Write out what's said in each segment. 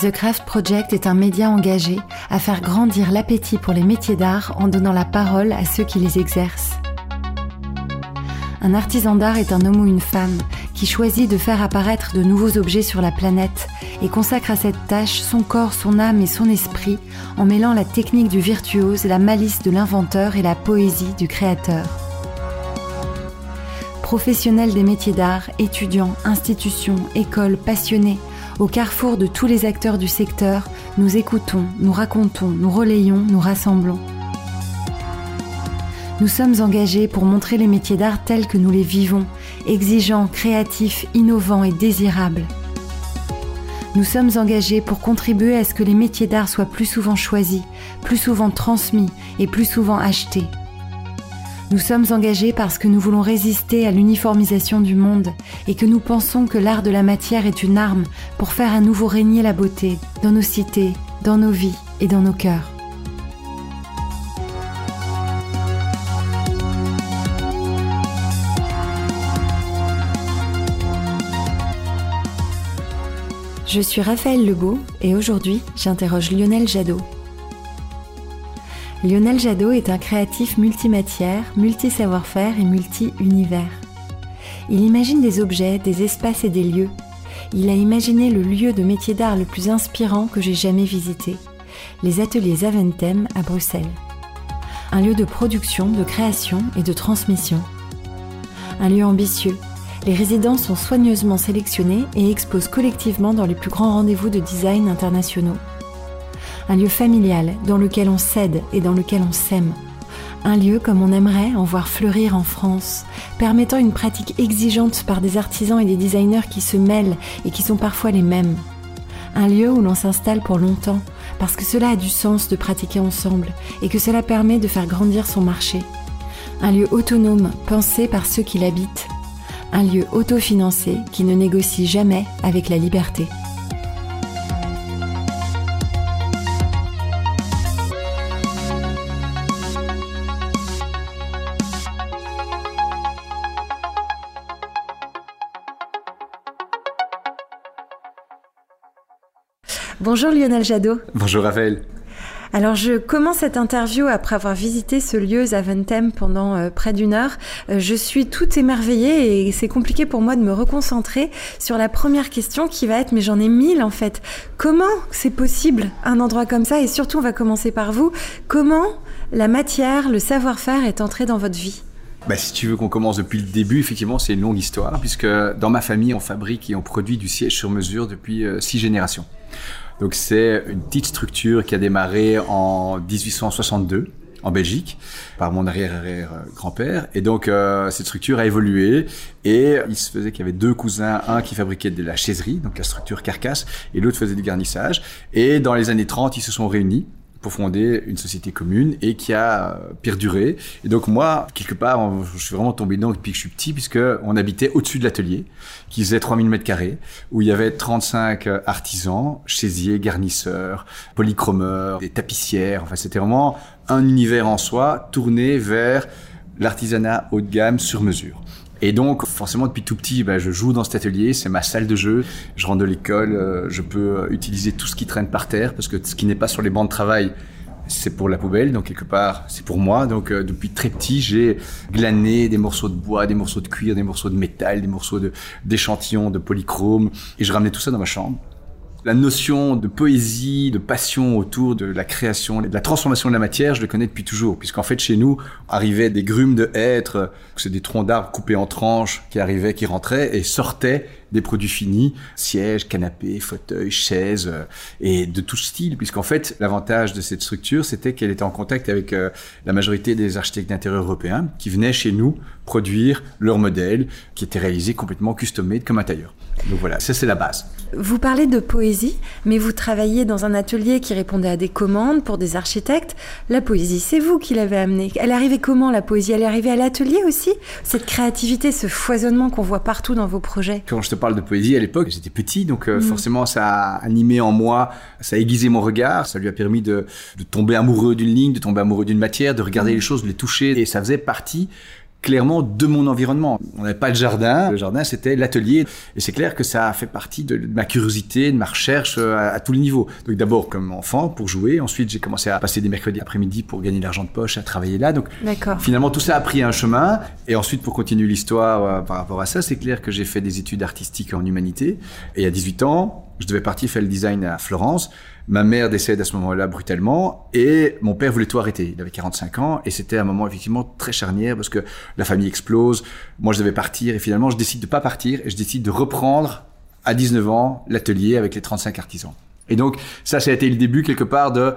The Craft Project est un média engagé à faire grandir l'appétit pour les métiers d'art en donnant la parole à ceux qui les exercent. Un artisan d'art est un homme ou une femme qui choisit de faire apparaître de nouveaux objets sur la planète et consacre à cette tâche son corps, son âme et son esprit en mêlant la technique du virtuose, la malice de l'inventeur et la poésie du créateur. Professionnels des métiers d'art, étudiants, institutions, écoles, passionnés, au carrefour de tous les acteurs du secteur, nous écoutons, nous racontons, nous relayons, nous rassemblons. Nous sommes engagés pour montrer les métiers d'art tels que nous les vivons, exigeants, créatifs, innovants et désirables. Nous sommes engagés pour contribuer à ce que les métiers d'art soient plus souvent choisis, plus souvent transmis et plus souvent achetés. Nous sommes engagés parce que nous voulons résister à l'uniformisation du monde et que nous pensons que l'art de la matière est une arme pour faire à nouveau régner la beauté dans nos cités, dans nos vies et dans nos cœurs. Je suis Raphaël Lebeau et aujourd'hui j'interroge Lionel Jadot. Lionel Jadot est un créatif multimatière, multi-savoir-faire et multi-univers. Il imagine des objets, des espaces et des lieux. Il a imaginé le lieu de métier d'art le plus inspirant que j'ai jamais visité, les ateliers Aventem à Bruxelles. Un lieu de production, de création et de transmission. Un lieu ambitieux. Les résidents sont soigneusement sélectionnés et exposent collectivement dans les plus grands rendez-vous de design internationaux un lieu familial dans lequel on s'aide et dans lequel on s'aime. Un lieu comme on aimerait en voir fleurir en France, permettant une pratique exigeante par des artisans et des designers qui se mêlent et qui sont parfois les mêmes. Un lieu où l'on s'installe pour longtemps, parce que cela a du sens de pratiquer ensemble et que cela permet de faire grandir son marché. Un lieu autonome, pensé par ceux qui l'habitent. Un lieu autofinancé qui ne négocie jamais avec la liberté. Bonjour Lionel Jadot. Bonjour Raphaël. Alors je commence cette interview après avoir visité ce lieu Zaventem pendant euh, près d'une heure. Euh, je suis tout émerveillée et c'est compliqué pour moi de me reconcentrer sur la première question qui va être, mais j'en ai mille en fait. Comment c'est possible un endroit comme ça? Et surtout, on va commencer par vous. Comment la matière, le savoir-faire est entré dans votre vie? Bah, si tu veux qu'on commence depuis le début, effectivement, c'est une longue histoire, puisque dans ma famille, on fabrique et on produit du siège sur mesure depuis euh, six générations. Donc c'est une petite structure qui a démarré en 1862 en Belgique par mon arrière-grand-père. Et donc, euh, cette structure a évolué et il se faisait qu'il y avait deux cousins, un qui fabriquait de la chaiserie, donc la structure carcasse, et l'autre faisait du garnissage. Et dans les années 30, ils se sont réunis pour fonder une société commune et qui a euh, perduré. Et donc moi, quelque part, je suis vraiment tombé dedans depuis que je suis petit, puisque on habitait au-dessus de l'atelier, qui faisait 3000 mètres carrés, où il y avait 35 euh, artisans, chaisiers, garnisseurs, polychromeurs, des tapissières. Enfin, c'était vraiment un univers en soi tourné vers l'artisanat haut de gamme sur mesure. Et donc, forcément, depuis tout petit, bah, je joue dans cet atelier, c'est ma salle de jeu. Je rentre de l'école, euh, je peux utiliser tout ce qui traîne par terre, parce que ce qui n'est pas sur les bancs de travail, c'est pour la poubelle, donc quelque part, c'est pour moi. Donc, euh, depuis très petit, j'ai glané des morceaux de bois, des morceaux de cuir, des morceaux de métal, des morceaux d'échantillons, de, de polychrome, et je ramenais tout ça dans ma chambre la notion de poésie, de passion autour de la création, de la transformation de la matière, je le connais depuis toujours, puisqu'en fait chez nous arrivaient des grumes de hêtres, c'est des troncs d'arbres coupés en tranches qui arrivaient, qui rentraient et sortaient des produits finis, sièges, canapés, fauteuils, chaises, euh, et de tout style, puisqu'en fait, l'avantage de cette structure, c'était qu'elle était en contact avec euh, la majorité des architectes d'intérieur européens qui venaient chez nous produire leurs modèles qui étaient réalisés complètement custom-made comme un tailleur. Donc voilà, ça c'est la base. Vous parlez de poésie, mais vous travaillez dans un atelier qui répondait à des commandes pour des architectes. La poésie, c'est vous qui l'avez amenée. Elle arrivée comment la poésie? Elle est arrivée à l'atelier aussi? Cette créativité, ce foisonnement qu'on voit partout dans vos projets? Quand je te parle de poésie à l'époque, j'étais petit, donc euh, mm. forcément ça a animé en moi, ça a aiguisé mon regard, ça lui a permis de, tomber amoureux d'une ligne, de tomber amoureux d'une matière, de regarder mm. les choses, de les toucher, et ça faisait partie clairement de mon environnement. On n'avait pas le jardin, le jardin c'était l'atelier et c'est clair que ça a fait partie de, ma curiosité, de ma recherche euh, à, tous les niveaux. Donc d'abord comme enfant pour jouer, ensuite j'ai commencé à passer des mercredis après-midi pour gagner de l'argent de poche, à travailler là. Donc finalement tout ça a pris un chemin et ensuite pour continuer l'histoire euh, par rapport à ça, c'est clair que j'ai fait des études artistiques en humanité et à 18 ans, je devais partir faire le design à Florence. Ma mère décède à ce moment-là brutalement et mon père voulait tout arrêter. Il avait 45 ans et c'était un moment effectivement très charnière parce que la famille explose. Moi, je devais partir et finalement, je décide de pas partir et je décide de reprendre à 19 ans l'atelier avec les 35 artisans. Et donc, ça, ça a été le début quelque part de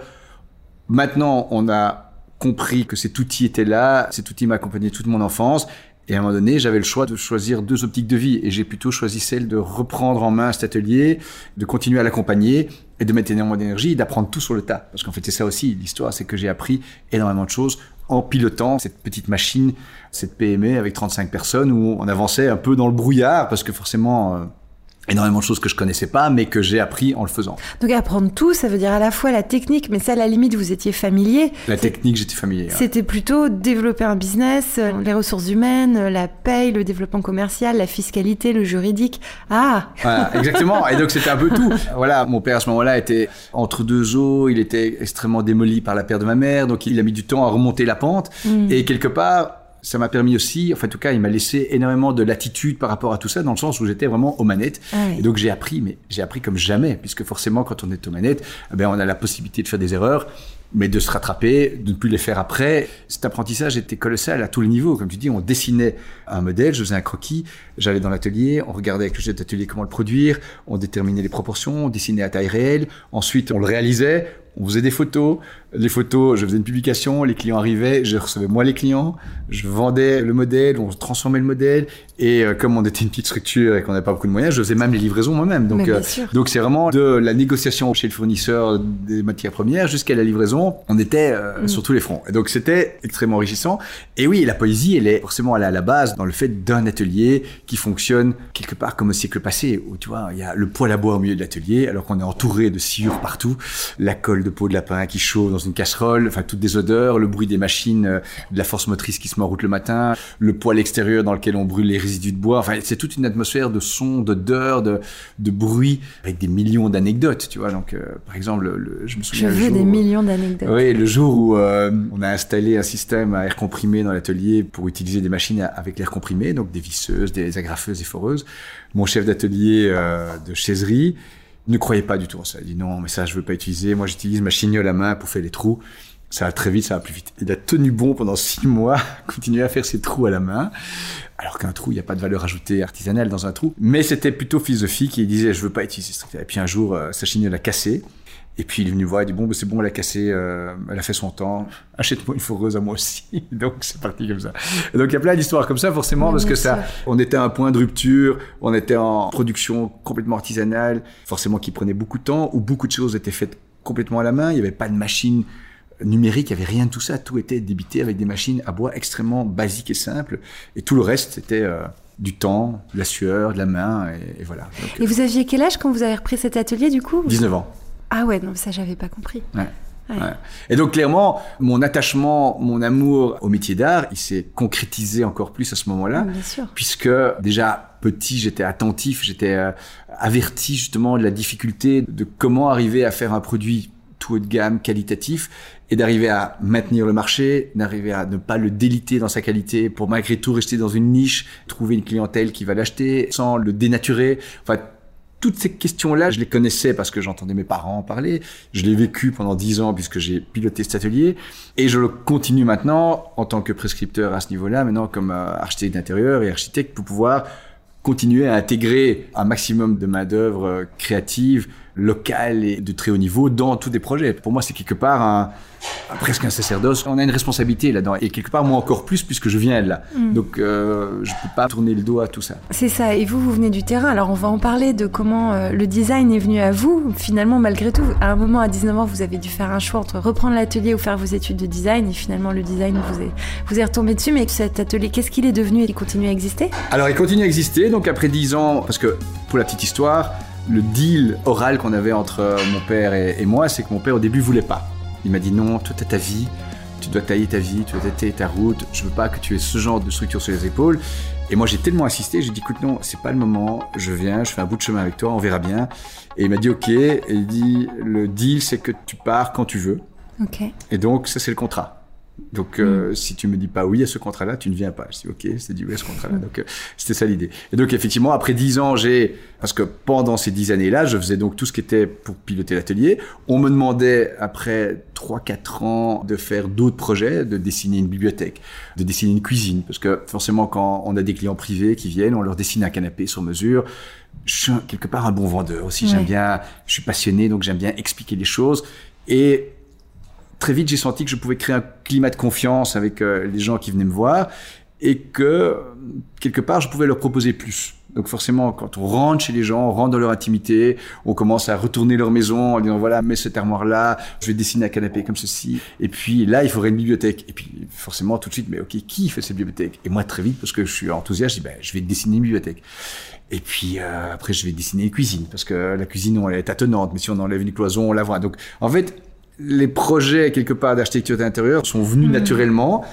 maintenant, on a compris que cet outil était là, cet outil m'a accompagné toute mon enfance et à un moment donné, j'avais le choix de choisir deux optiques de vie. Et j'ai plutôt choisi celle de reprendre en main cet atelier, de continuer à l'accompagner et de mettre énormément d'énergie et d'apprendre tout sur le tas. Parce qu'en fait, c'est ça aussi l'histoire, c'est que j'ai appris énormément de choses en pilotant cette petite machine, cette PME avec 35 personnes où on avançait un peu dans le brouillard parce que forcément, euh, énormément de choses que je connaissais pas, mais que j'ai appris en le faisant. Donc apprendre tout, ça veut dire à la fois la technique, mais ça à la limite vous étiez familier. La technique, j'étais familier. C'était plutôt développer un business, euh, les ressources humaines, euh, la paye, le développement commercial, la fiscalité, le juridique. Ah Exactement. Et donc c'était un peu tout. Voilà, mon père à ce moment-là était entre deux eaux, il était extrêmement démoli par la perte de ma mère, donc il a mis du temps à remonter la pente. Hmm. Et quelque part, ça m'a permis aussi, enfin en tout cas, il m'a laissé énormément de latitude par rapport à tout ça, dans le sens où j'étais vraiment aux manettes. Ah et donc j'ai appris, mais j'ai appris comme jamais, puisque forcément quand on est aux manettes, eh ben on a la possibilité de faire des erreurs, mais de se rattraper, de ne plus les faire après. Cet apprentissage était colossal à tous les niveaux. Comme tu dis, on dessinait un modèle, je faisais un croquis, j'allais dans l'atelier, on regardait avec le chef d'atelier comment le produire, on déterminait les proportions, on dessinait à taille réelle, ensuite on le réalisait, on faisait des photos, les photos, je faisais une publication, les clients arrivaient, je recevais moi les clients, je vendais le modèle, on transformait le modèle, et euh, comme on était une petite structure et qu'on n'avait pas beaucoup de moyens, je faisais même les livraisons moi-même. Donc, euh, donc c'est vraiment de la négociation chez le fournisseur des matières premières jusqu'à la livraison, on était euh, mm. sur tous les fronts. Et donc c'était extrêmement enrichissant. Et oui, la poésie, elle est forcément à la base dans le fait d'un atelier qui fonctionne quelque part comme au siècle passé, où tu vois, il y a le poêle à bois au milieu de l'atelier, alors qu'on est entouré de sciure partout, la colle de peau de lapin qui chauffe dans une casserole, enfin toutes des odeurs, le bruit des machines, euh, de la force motrice qui se met en route le matin, le poêle extérieur dans lequel on brûle les résidus de bois. Enfin, c'est toute une atmosphère de son, d'odeur, de, de bruit, avec des millions d'anecdotes, tu vois. Donc, euh, par exemple, je me souviens. Je veux des millions d'anecdotes. Oui, le jour où euh, on a installé un système à air comprimé dans l'atelier pour utiliser des machines avec l'air comprimé, donc des visseuses, des agrafeuses et foreuses. Mon chef d'atelier de chaiserie ne croyait pas du tout en ça. Il dit non, mais ça, je veux pas utiliser. Moi, j'utilise ma chignole à main pour faire les trous. Ça va très vite, ça va plus vite. Il a tenu bon pendant six mois, continué à faire ses trous à la main. Alors qu'un trou, il n'y a pas de valeur ajoutée artisanale dans un trou. Mais c'était plutôt philosophique. Il disait, je veux pas utiliser ce Et puis un jour, euh, sa chignole a cassé. Et puis il est venu voir, il dit bon, ben, c'est bon, elle a cassé, euh, elle a fait son temps, achète-moi une foreuse à moi aussi. donc c'est parti comme ça. Et donc il y a plein d'histoires comme ça, forcément, parce que ça, on était à un point de rupture, on était en production complètement artisanale, forcément qui prenait beaucoup de temps, où beaucoup de choses étaient faites complètement à la main, il n'y avait pas de machine numérique, il n'y avait rien de tout ça, tout était débité avec des machines à bois extrêmement basiques et simples, et tout le reste c'était euh, du temps, de la sueur, de la main, et, voilà. et vous aviez quel âge quand vous avez repris cet atelier du coup? 19 ans. Ah ouais, non, ça j'avais pas compris. Et donc clairement, mon attachement, mon amour au métier d'art, il s'est concrétisé encore plus à ce moment-là, puisque déjà petit, j'étais attentif, j'étais euh, averti justement de la difficulté de comment arriver à faire un produit tout haut de gamme, qualitatif, et d'arriver à maintenir le marché, d'arriver à ne pas le déliter dans sa qualité pour malgré tout rester dans une niche, trouver une clientèle qui va l'acheter sans le dénaturer. Enfin, toutes ces questions-là, je les connaissais parce que j'entendais mes parents en parler. Je l'ai vécu pendant dix ans puisque j'ai piloté cet atelier. Et je le continue maintenant en tant que prescripteur à ce niveau-là, maintenant comme euh, architecte d'intérieur et architecte pour pouvoir continuer à intégrer un maximum de main-d'œuvre euh, créative, locale et de très haut niveau dans tous des projets. Pour moi, c'est quelque part un, presque un sacerdoce. On a une responsabilité là-dedans. Et quelque part, moi encore plus, puisque je viens de là. Mm. Donc, euh, je ne peux pas tourner le dos à tout ça. C'est ça. Et vous, vous venez du terrain. Alors, on va en parler de comment euh, le design est venu à vous. Finalement, malgré tout, à un moment, à 19 ans, vous avez dû faire un choix entre reprendre l'atelier ou faire vos études de design. Et finalement, le design vous est, vous est retombé dessus. Mais cet atelier, qu'est-ce qu'il est devenu il continue à exister? Alors, il continue à exister. Donc, après 10 ans, parce que pour la petite histoire, le deal oral qu'on avait entre mon père et, moi, c'est que mon père au début voulait pas. Il m'a dit non, toi t'as ta vie, tu dois tailler ta vie, tu dois tailler ta route, je veux pas que tu aies ce genre de structure sur les épaules. Et moi, j'ai tellement insisté, j'ai dit, écoute, non, c'est pas le moment, je viens, je fais un bout de chemin avec toi, on verra bien. Et il m'a dit, ok, et il dit, le deal, c'est que tu pars quand tu veux. Ok. Et donc, ça, c'est le contrat. Donc, euh, si tu me dis pas oui à ce contrat-là, tu ne viens pas. Je dis ok, c'est dit oui à ce contrat-là. Donc, euh, c'était ça l'idée. Et donc, effectivement, après dix ans, j'ai parce que pendant ces dix années-là, je faisais donc tout ce qui était pour piloter l'atelier. On me demandait après trois, quatre ans de faire d'autres projets, de dessiner une bibliothèque, de dessiner une cuisine, parce que forcément, quand on a des clients privés qui viennent, on leur dessine un canapé sur mesure. Je suis quelque part un bon vendeur aussi. J'aime bien, je suis passionné, donc j'aime bien expliquer les choses. Et très vite, j'ai senti que je pouvais créer un climat de confiance avec euh, les gens qui venaient me voir et que quelque part, je pouvais leur proposer plus. Donc forcément, quand on rentre chez les gens, on rentre dans leur intimité, on commence à retourner leur maison en disant voilà, mets cette armoire-là, je vais dessiner un canapé comme ceci. Et puis là, il faudrait une bibliothèque. Et puis forcément, tout de suite, mais ok, qui fait cette bibliothèque? Et moi, très vite, parce que je suis enthousiaste, je dis ben, je vais dessiner une bibliothèque. Et puis euh, après, je vais dessiner une cuisine parce que la cuisine, on, elle est tâtonnante, mais si on enlève une cloison, on la voit. Donc en fait, les projets quelque part d'architecture d'intérieur sont venus naturellement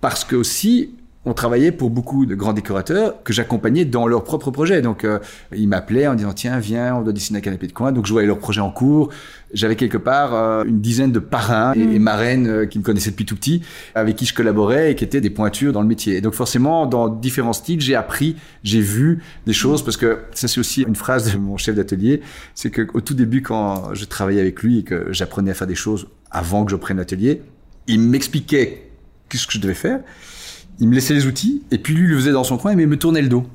parce que aussi on travaillait pour beaucoup de grands décorateurs que j'accompagnais dans leurs propres projets. Donc, euh, ils m'appelaient en disant tiens, viens, on doit dessiner un canapé de coin. Donc, je voyais leurs projets en cours. J'avais quelque part euh, une dizaine de parrains et, et marraines euh, qui me connaissaient depuis tout petit, avec qui je collaborais et qui étaient des pointures dans le métier. Et donc, forcément, dans différents styles, j'ai appris, j'ai vu des choses parce que ça, c'est aussi une phrase de mon chef d'atelier. C'est que au tout début, quand je travaillais avec lui et que j'apprenais à faire des choses avant que je prenne l'atelier, il m'expliquait qu'est-ce que je devais faire il me laissait les outils, et puis lui, il le faisait dans son coin, mais il me tournait le dos.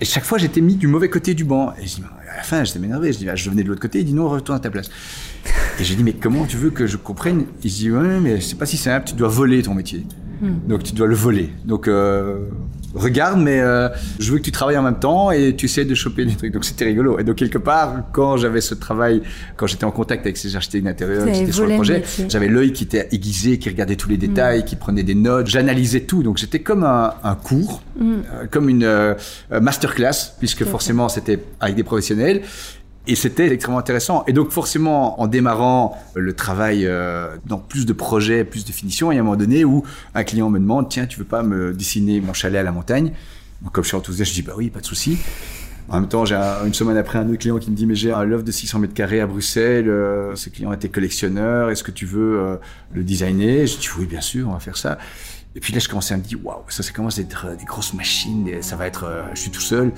Et chaque fois, j'étais mis du mauvais côté du banc. Et je dis, à la fin, j'étais m'énervé. Je dis, ah, je venais de l'autre côté. Il dit, non, retourne à ta place. Et j'ai dit, mais comment tu veux que je comprenne? Il dit, ouais, mais c'est pas si simple. Tu dois voler ton métier. Donc, tu dois le voler. Donc, euh, regarde, mais euh, je veux que tu travailles en même temps et tu essaies de choper des trucs. Donc, c'était rigolo. Et donc, quelque part, quand j'avais ce travail, quand j'étais en contact avec ces architectes d'intérieur, j'étais sur le projet, j'avais l'œil qui était aiguisé, qui regardait tous les détails, qui prenait des notes. J'analysais tout. Donc, j'étais comme un, un cours, euh, comme une masterclass, puisque forcément, c'était avec des professionnels. Et c'était extrêmement intéressant. Et donc forcément, en démarrant le travail euh, dans plus de projets, plus de finitions, il y a un moment donné où un client me demande, tiens, tu veux pas me dessiner mon chalet à la montagne? Comme je suis enthousiaste, je dis, bah oui, pas de souci. En même temps, j'ai un- une semaine après un autre client qui me dit, mais j'ai un loft de 600 mètres carrés à Bruxelles. euh, ce client était collectionneur. Est-ce que tu veux euh, le designer? Je dis, oui, bien sûr, on va faire ça. Et puis là, je commençais à me dire, waouh, ça, ça commence à être euh, des grosses machines, et ça va être, euh, je suis tout seul.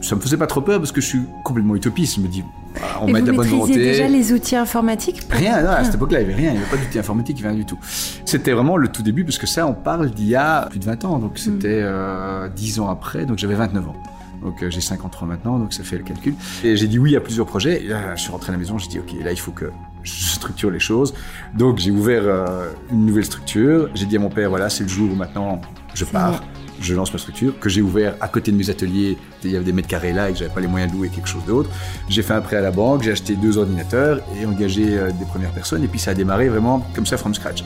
Ça me faisait pas trop peur parce que je suis complètement utopiste. Je me dis, ah, on Et met de la bonne volonté. déjà les outils informatiques pour- Rien, non, à cette époque-là, il n'y avait rien, il n'y avait pas d'outil informatique, il n'y avait rien du tout. C'était vraiment le tout début, parce que ça, on parle d'il y a plus de 20 ans, donc c'était euh, 10 ans après, donc j'avais 29 ans. Donc euh, j'ai 53 maintenant, donc ça fait le calcul. Et j'ai dit oui à plusieurs projets, et là, je suis rentré à la maison, j'ai dit, ok, là, il faut que structure les choses. Donc j'ai ouvert euh, une nouvelle structure, j'ai dit à mon père, voilà, c'est le jour où maintenant je pars. Je lance ma structure que j'ai ouvert à côté de mes ateliers. Il y avait des mètres carrés là et que j'avais pas les moyens de louer quelque chose d'autre. J'ai fait un prêt à la banque, j'ai acheté deux ordinateurs et engagé euh, des premières personnes. Et puis ça a démarré vraiment comme ça from scratch.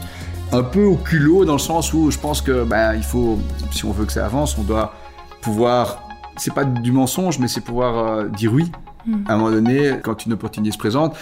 Un peu au culot dans le sens où je pense que ben il faut, si on veut que ça avance, on doit pouvoir. C'est pas du mensonge, mais c'est pouvoir euh, dire oui. À un moment donné, quand une opportunité se présente,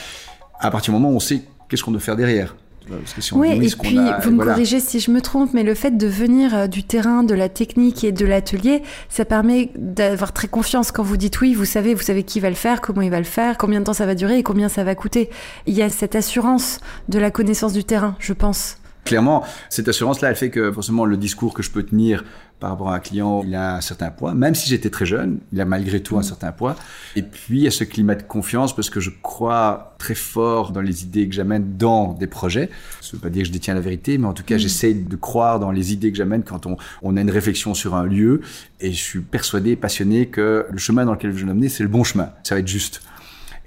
à partir du moment où on sait qu'est-ce qu'on doit faire derrière. Tu vois, Parce que si on Oui, et puis a, vous me voilà. corrigez si je me trompe, mais le fait de venir euh, du terrain, de la technique et de l'atelier, ça permet d'avoir très confiance quand vous dites oui, vous savez, vous savez qui va le faire, comment il va le faire, combien de temps ça va durer et combien ça va coûter. Il y a cette assurance de la connaissance du terrain, je pense. Clairement, cette assurance-là, elle fait que forcément le discours que je peux tenir par rapport à un client, il a un certain poids. Même si j'étais très jeune, il a malgré tout un certain poids. Et puis, il y a ce climat de confiance parce que je crois très fort dans les idées que j'amène dans des projets. Ça ne veut pas dire que je détiens la vérité, mais en tout cas, j'essaie de croire dans les idées que j'amène quand on, on a une réflexion sur un lieu. Et je suis persuadé, passionné que le chemin dans lequel je vais l'emmener, c'est le bon chemin. Ça va être juste.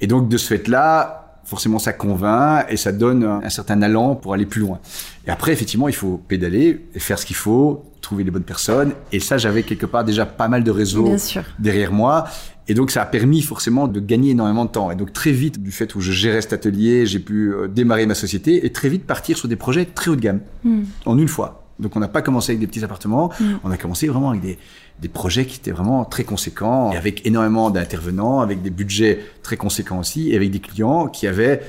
Et donc, de ce fait-là, forcément, ça convainc et ça donne un, un certain allant pour aller plus loin. Et après, effectivement, il faut pédaler et faire ce qu'il faut, trouver les bonnes personnes. Et ça, j'avais quelque part déjà pas mal de réseaux derrière moi. Et donc, ça a permis forcément de gagner énormément de temps. Et donc, très vite, du fait où je gérais cet atelier, j'ai pu euh, démarrer ma société et très vite partir sur des projets très haut de gamme. En une fois. Donc, on n'a pas commencé avec des petits appartements. On a commencé vraiment avec des, des projets qui étaient vraiment très conséquents, et avec énormément d'intervenants, avec des budgets très conséquents aussi, et avec des clients qui avaient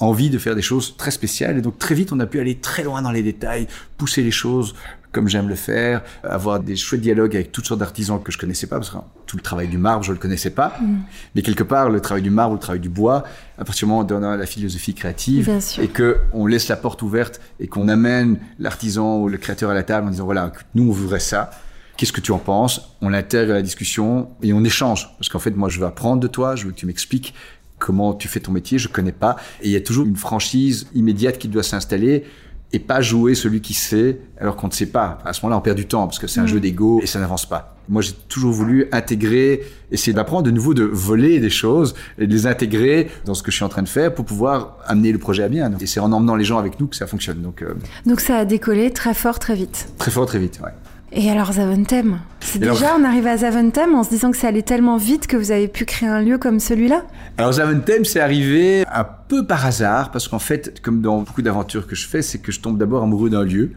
envie de faire des choses très spéciales. Et donc très vite, on a pu aller très loin dans les détails, pousser les choses comme j'aime le faire, avoir des chouettes dialogues avec toutes sortes d'artisans que je connaissais pas, parce que tout le travail du marbre, je le connaissais pas. Mm. Mais quelque part, le travail du marbre, le travail du bois, à partir du moment où on donne la philosophie créative et que on laisse la porte ouverte et qu'on amène l'artisan ou le créateur à la table en disant voilà, nous on voudrait ça. Qu'est-ce que tu en penses? On l'intègre à la discussion et on échange. Parce qu'en fait, moi, je veux apprendre de toi, je veux que tu m'expliques comment tu fais ton métier, je connais pas. Et il y a toujours une franchise immédiate qui doit s'installer et pas jouer celui qui sait alors qu'on ne sait pas. À ce moment-là, on perd du temps parce que c'est un mm. jeu d'ego et ça n'avance pas. Moi, j'ai toujours voulu intégrer, essayer d'apprendre de nouveau de voler des choses et de les intégrer dans ce que je suis en train de faire pour pouvoir amener le projet à bien. Et c'est en emmenant les gens avec nous que ça fonctionne. Donc, euh, Donc ça a décollé très fort, très vite. Très fort, très vite, ouais. Et alors Zaventem C'est déjà, on arrive à Zaventem en se disant que ça allait tellement vite que vous avez pu créer un lieu comme celui-là? Alors Zaventem, c'est arrivé un peu par hasard, parce qu'en fait, comme dans beaucoup d'aventures que je fais, c'est que je tombe d'abord amoureux d'un lieu,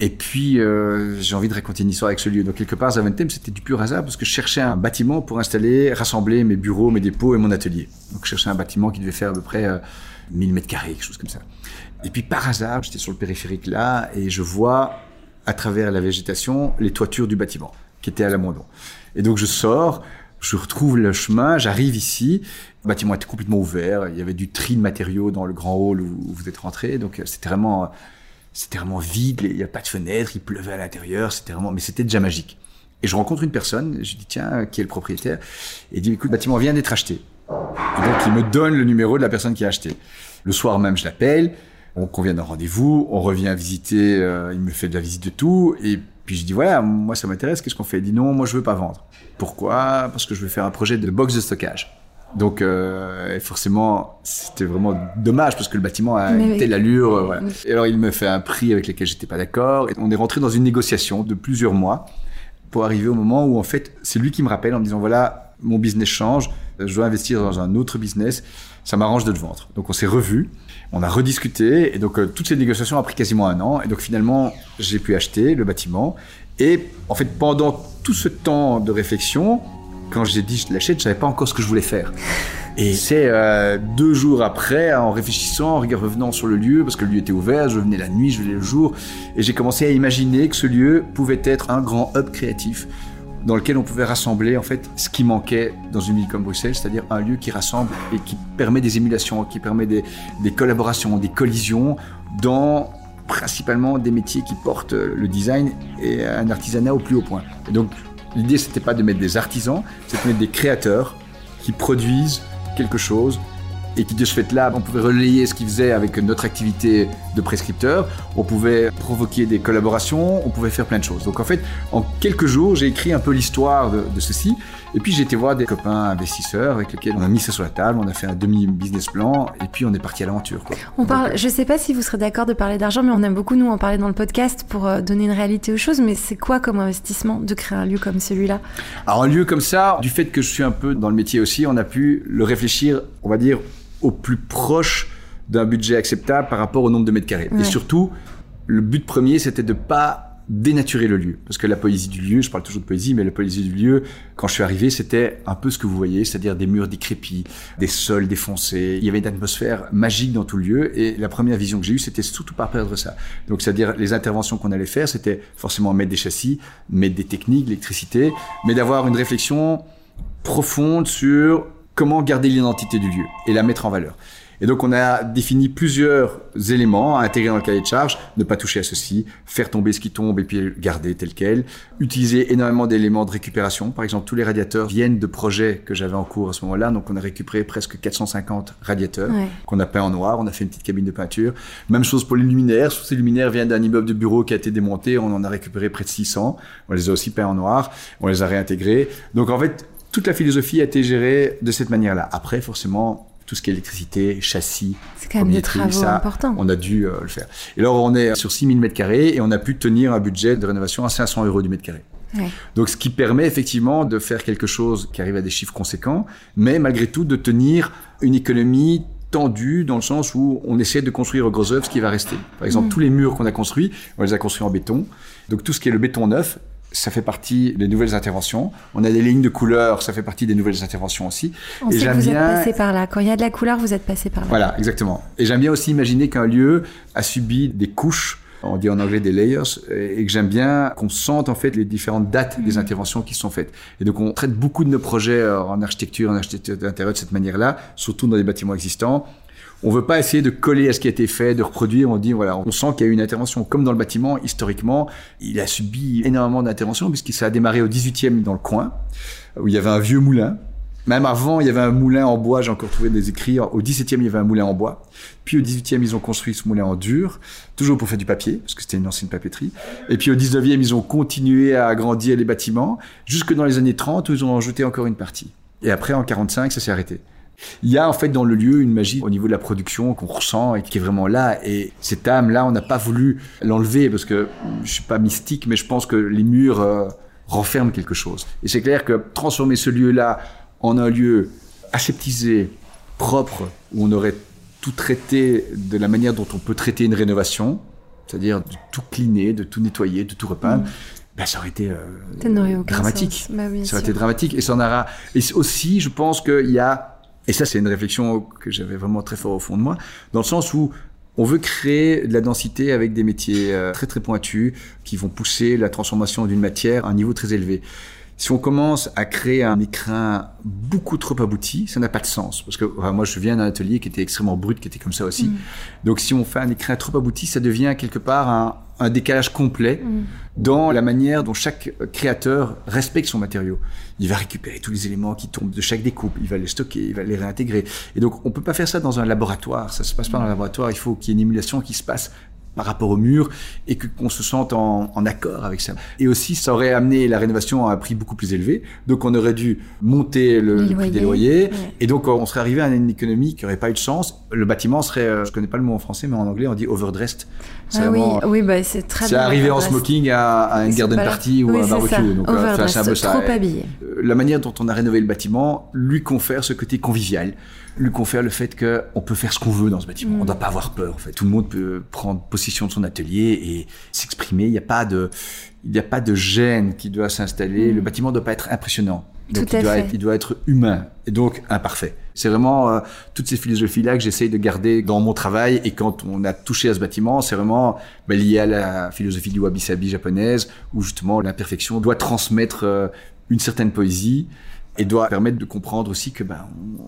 et puis euh, j'ai envie de raconter une histoire avec ce lieu. Donc quelque part, Zaventem, c'était du pur hasard, parce que je cherchais un bâtiment pour installer, rassembler mes bureaux, mes dépôts et mon atelier. Donc je cherchais un bâtiment qui devait faire à peu près 1000 euh, mètres carrés, quelque chose comme ça. Et puis par hasard, j'étais sur le périphérique là, et je vois à travers la végétation les toitures du bâtiment qui était à l'abandon. Et donc je sors, je retrouve le chemin, j'arrive ici. Le bâtiment était complètement ouvert. Il y avait du tri de matériaux dans le grand hall où vous êtes rentré. Donc euh, c'était vraiment, c'était vraiment vide. Il n'y a pas de fenêtre. Il pleuvait à l'intérieur. C'était vraiment, mais c'était déjà magique. Et je rencontre une personne. Je dis tiens, qui est le propriétaire Et il dit écoute, le bâtiment vient d'être acheté. Et donc il me donne le numéro de la personne qui a acheté. Le soir même, je l'appelle on convient d'un rendez-vous, on revient visiter, euh, il me fait de la visite de tout, et puis je dis voilà, moi ça m'intéresse, qu'est-ce qu'on fait? Il dit non, moi je veux pas vendre. Pourquoi? Parce que je veux faire un projet de box de stockage. Donc euh, forcément, c'était vraiment dommage parce que le bâtiment a une telle allure. Euh, et alors il me fait un prix avec lequel j'étais pas d'accord. Et on est rentré dans une négociation de plusieurs mois pour arriver au moment où en fait c'est lui qui me rappelle en me disant voilà mon business change, je dois investir dans un autre business, ça m'arrange de le vendre. Donc on s'est revu. On a rediscuté et donc euh, toutes ces négociations ont pris quasiment un an et donc finalement j'ai pu acheter le bâtiment et en fait pendant tout ce temps de réflexion, quand j'ai dit je l'achète, je savais pas encore ce que je voulais faire. Et c'est euh, deux jours après, en réfléchissant, en revenant sur le lieu, parce que le lieu était ouvert, je venais la nuit, je venais le jour, et j'ai commencé à imaginer que ce lieu pouvait être un grand hub créatif dans lequel on pouvait rassembler en fait ce qui manquait dans une ville comme Bruxelles, c'est-à-dire un lieu qui rassemble et qui permet des émulations, qui permet des, collaborations, des collisions dans principalement des métiers qui portent le design et un artisanat au plus haut point. Et donc l'idée c'était pas de mettre des artisans, c'était de mettre des créateurs qui produisent quelque chose et qui de ce fait-là, on pouvait relayer ce qu'ils faisaient avec notre activité de prescripteur, on pouvait provoquer des collaborations, on pouvait faire plein de choses. Donc en fait, en quelques jours, j'ai écrit un peu l'histoire de, ceci, et puis j'ai été voir des copains investisseurs avec lesquels on a mis ça sur la table, on a fait un demi-business plan, et puis on est parti à l'aventure. On parle, je ne sais pas si vous serez d'accord de parler d'argent, mais on aime beaucoup nous en parler dans le podcast pour euh, donner une réalité aux choses, mais c'est quoi comme investissement de créer un lieu comme celui-là? Alors un lieu comme ça, du fait que je suis un peu dans le métier aussi, on a pu le réfléchir, on va dire, au plus proche d'un budget acceptable par rapport au nombre de mètres carrés. Et surtout, le but premier, c'était de pas dénaturer le lieu. Parce que la poésie du lieu, je parle toujours de poésie, mais la poésie du lieu, quand je suis arrivé, c'était un peu ce que vous voyez, c'est-à-dire des murs décrépits, des sols défoncés. Il y avait une atmosphère magique dans tout le lieu. Et la première vision que j'ai eue, c'était surtout pas perdre ça. Donc, c'est-à-dire les interventions qu'on allait faire, c'était forcément mettre des châssis, mettre des techniques, l'électricité, mais d'avoir une réflexion profonde sur comment garder l'identité du lieu et la mettre en valeur. Et donc on a défini plusieurs éléments à intégrer dans le cahier de charge, ne pas toucher à ceci, faire tomber ce qui tombe et puis garder tel quel, utiliser énormément d'éléments de récupération. Par exemple, tous les radiateurs viennent de projets que j'avais en cours à ce moment-là, donc on a récupéré presque 450 radiateurs qu'on a peint en noir, on a fait une petite cabine de peinture. Même chose pour les luminaires, tous ces luminaires viennent d'un immeuble de bureau qui a été démonté, on en a récupéré près de 600, on les a aussi peints en noir, on les a réintégrés. Donc en fait, toute la philosophie a été gérée de cette manière-là. Après, forcément, tout ce qui est électricité, châssis, c'est quand même des travaux ça, importants. On a dû euh, le faire. Et alors, on est sur 6000 mètres carrés et on a pu tenir un budget de rénovation à 500 euros du mètre carré. Donc, ce qui permet effectivement de faire quelque chose qui arrive à des chiffres conséquents, mais malgré tout de tenir une économie tendue dans le sens où on essaie de construire au gros œuvre ce qui va rester. Par exemple, mm. tous les murs qu'on a construits, on les a construits en béton. Donc, tout ce qui est le béton neuf, ça fait partie des nouvelles interventions. On a des lignes de couleurs, ça fait partie des nouvelles interventions aussi. On et sait que vous êtes passé par là. Quand il y a de la couleur, vous êtes passé par là. Voilà, exactement. Et j'aime bien aussi imaginer qu'un lieu a subi des couches on dit en anglais des layers, et que j'aime bien qu'on sente en fait les différentes dates des mm. interventions qui sont faites. Et donc on traite beaucoup de nos projets euh, en architecture, en architecture d'intérieur de cette manière-là, surtout dans les bâtiments existants. On veut pas essayer de coller à ce qui a été fait, de reproduire. On dit voilà, on sent qu'il y a eu une intervention. Comme dans le bâtiment, historiquement, il a subi énormément d'interventions puisqu'il s'est démarré au 18e dans le coin où il y avait un vieux moulin. Même avant, il y avait un moulin en bois. J'ai encore trouvé des écrits. Au 17e, il y avait un moulin en bois. Puis au 18e, ils ont construit ce moulin en dur, toujours pour faire du papier, parce que c'était une ancienne papeterie. Et puis au 19e, ils ont continué à agrandir les bâtiments, jusque dans les années 30 où ils ont ajouté encore une partie. Et après, en 45, ça s'est arrêté. Il y a en fait dans le lieu une magie au niveau de la production qu'on ressent et qui est vraiment là. Et cette âme-là, on n'a pas voulu l'enlever parce que je suis pas mystique, mais je pense que les murs euh, renferment quelque chose. Et c'est clair que transformer ce lieu-là en un lieu aseptisé, propre, où on aurait tout traité de la manière dont on peut traiter une rénovation, c'est-à-dire de tout cleaner, de tout nettoyer, de tout repeindre, ben, ça aurait été euh, dramatique. Bah ça aurait été dramatique. Et ça en aura. Et aussi, je pense qu'il y a et ça, c'est une réflexion que j'avais vraiment très fort au fond de moi, dans le sens où on veut créer de la densité avec des métiers euh, très très pointus qui vont pousser la transformation d'une matière à un niveau très élevé. Si on commence à créer un écrin beaucoup trop abouti, ça n'a pas de sens. Parce que moi, je viens d'un atelier qui était extrêmement brut, qui était comme ça aussi. Mm. Donc, si on fait un écrin trop abouti, ça devient quelque part un, un décalage complet mm. Dans la manière dont chaque créateur respecte son matériau. Il va récupérer tous les éléments qui tombent de chaque découpe, il va les stocker, il va les réintégrer. Et donc, on peut pas faire ça dans un laboratoire. Ça se passe pas dans un laboratoire. Il faut qu'il y ait une émulation qui se passe par rapport au mur et que qu'on se sente en, en, accord avec ça. Et aussi, ça aurait amené la rénovation à un prix beaucoup plus élevé. Donc, on aurait dû monter le, prix des loyers. Et donc, on serait arrivé à une économie qui n'aurait pas eu de chance. Le bâtiment serait, euh, je connais pas le mot en français, mais en anglais, on dit overdressed. Ah oui, oui bah, c'est très C'est arrivé en smoking à, à une garden party ou à un barbecue. Donc, euh, c'est un peu ça. Trop habillé. La manière dont on a rénové le bâtiment lui confère ce côté convivial lui confère le fait qu'on peut faire ce qu'on veut dans ce bâtiment. On ne doit pas avoir peur. En fait, tout le monde peut prendre possession de son atelier et s'exprimer. Il n'y a pas de, il n'y a pas de gêne qui doit s'installer. Mm. Le bâtiment ne doit pas être impressionnant. Donc il, doit Être, il doit être humain et donc imparfait. C'est vraiment euh, toutes ces philosophies-là que j'essaye de garder dans mon travail. Et quand on a touché à ce bâtiment, c'est vraiment ben, lié à la philosophie du wabi-sabi japonaise, où justement l'imperfection doit transmettre euh, une certaine poésie et doit permettre de comprendre aussi que ben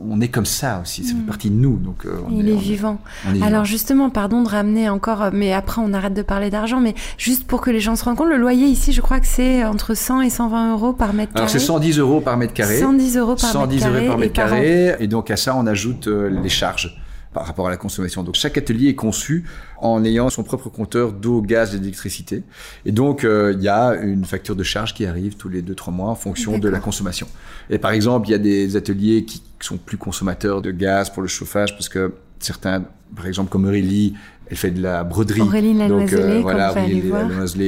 on est comme ça aussi, ça fait mm. partie de nous. Donc euh, il est, vivant. Alors justement, pardon de ramener encore, mais après on arrête de parler d'argent, mais juste pour que les gens se rendent compte, le loyer ici, je crois que c'est entre 100 et 120 euros par mètre carré. Alors c'est 110 euros par mètre carré. 110 euros par 110 mètre carré. euros par mètre carré. Et donc à ça on ajoute euh, les charges par rapport à la consommation. Donc chaque atelier est conçu en ayant son propre compteur d'eau, gaz et d'électricité. Et donc euh, il y a une facture de charge qui arrive tous les 2-3 mois en fonction de la consommation. Et par exemple, il y a des ateliers qui sont plus consommateurs de gaz pour le chauffage parce que certains, par exemple comme Aurélie, elle fait de la broderie. Aurélie donc euh, voilà, Aurélie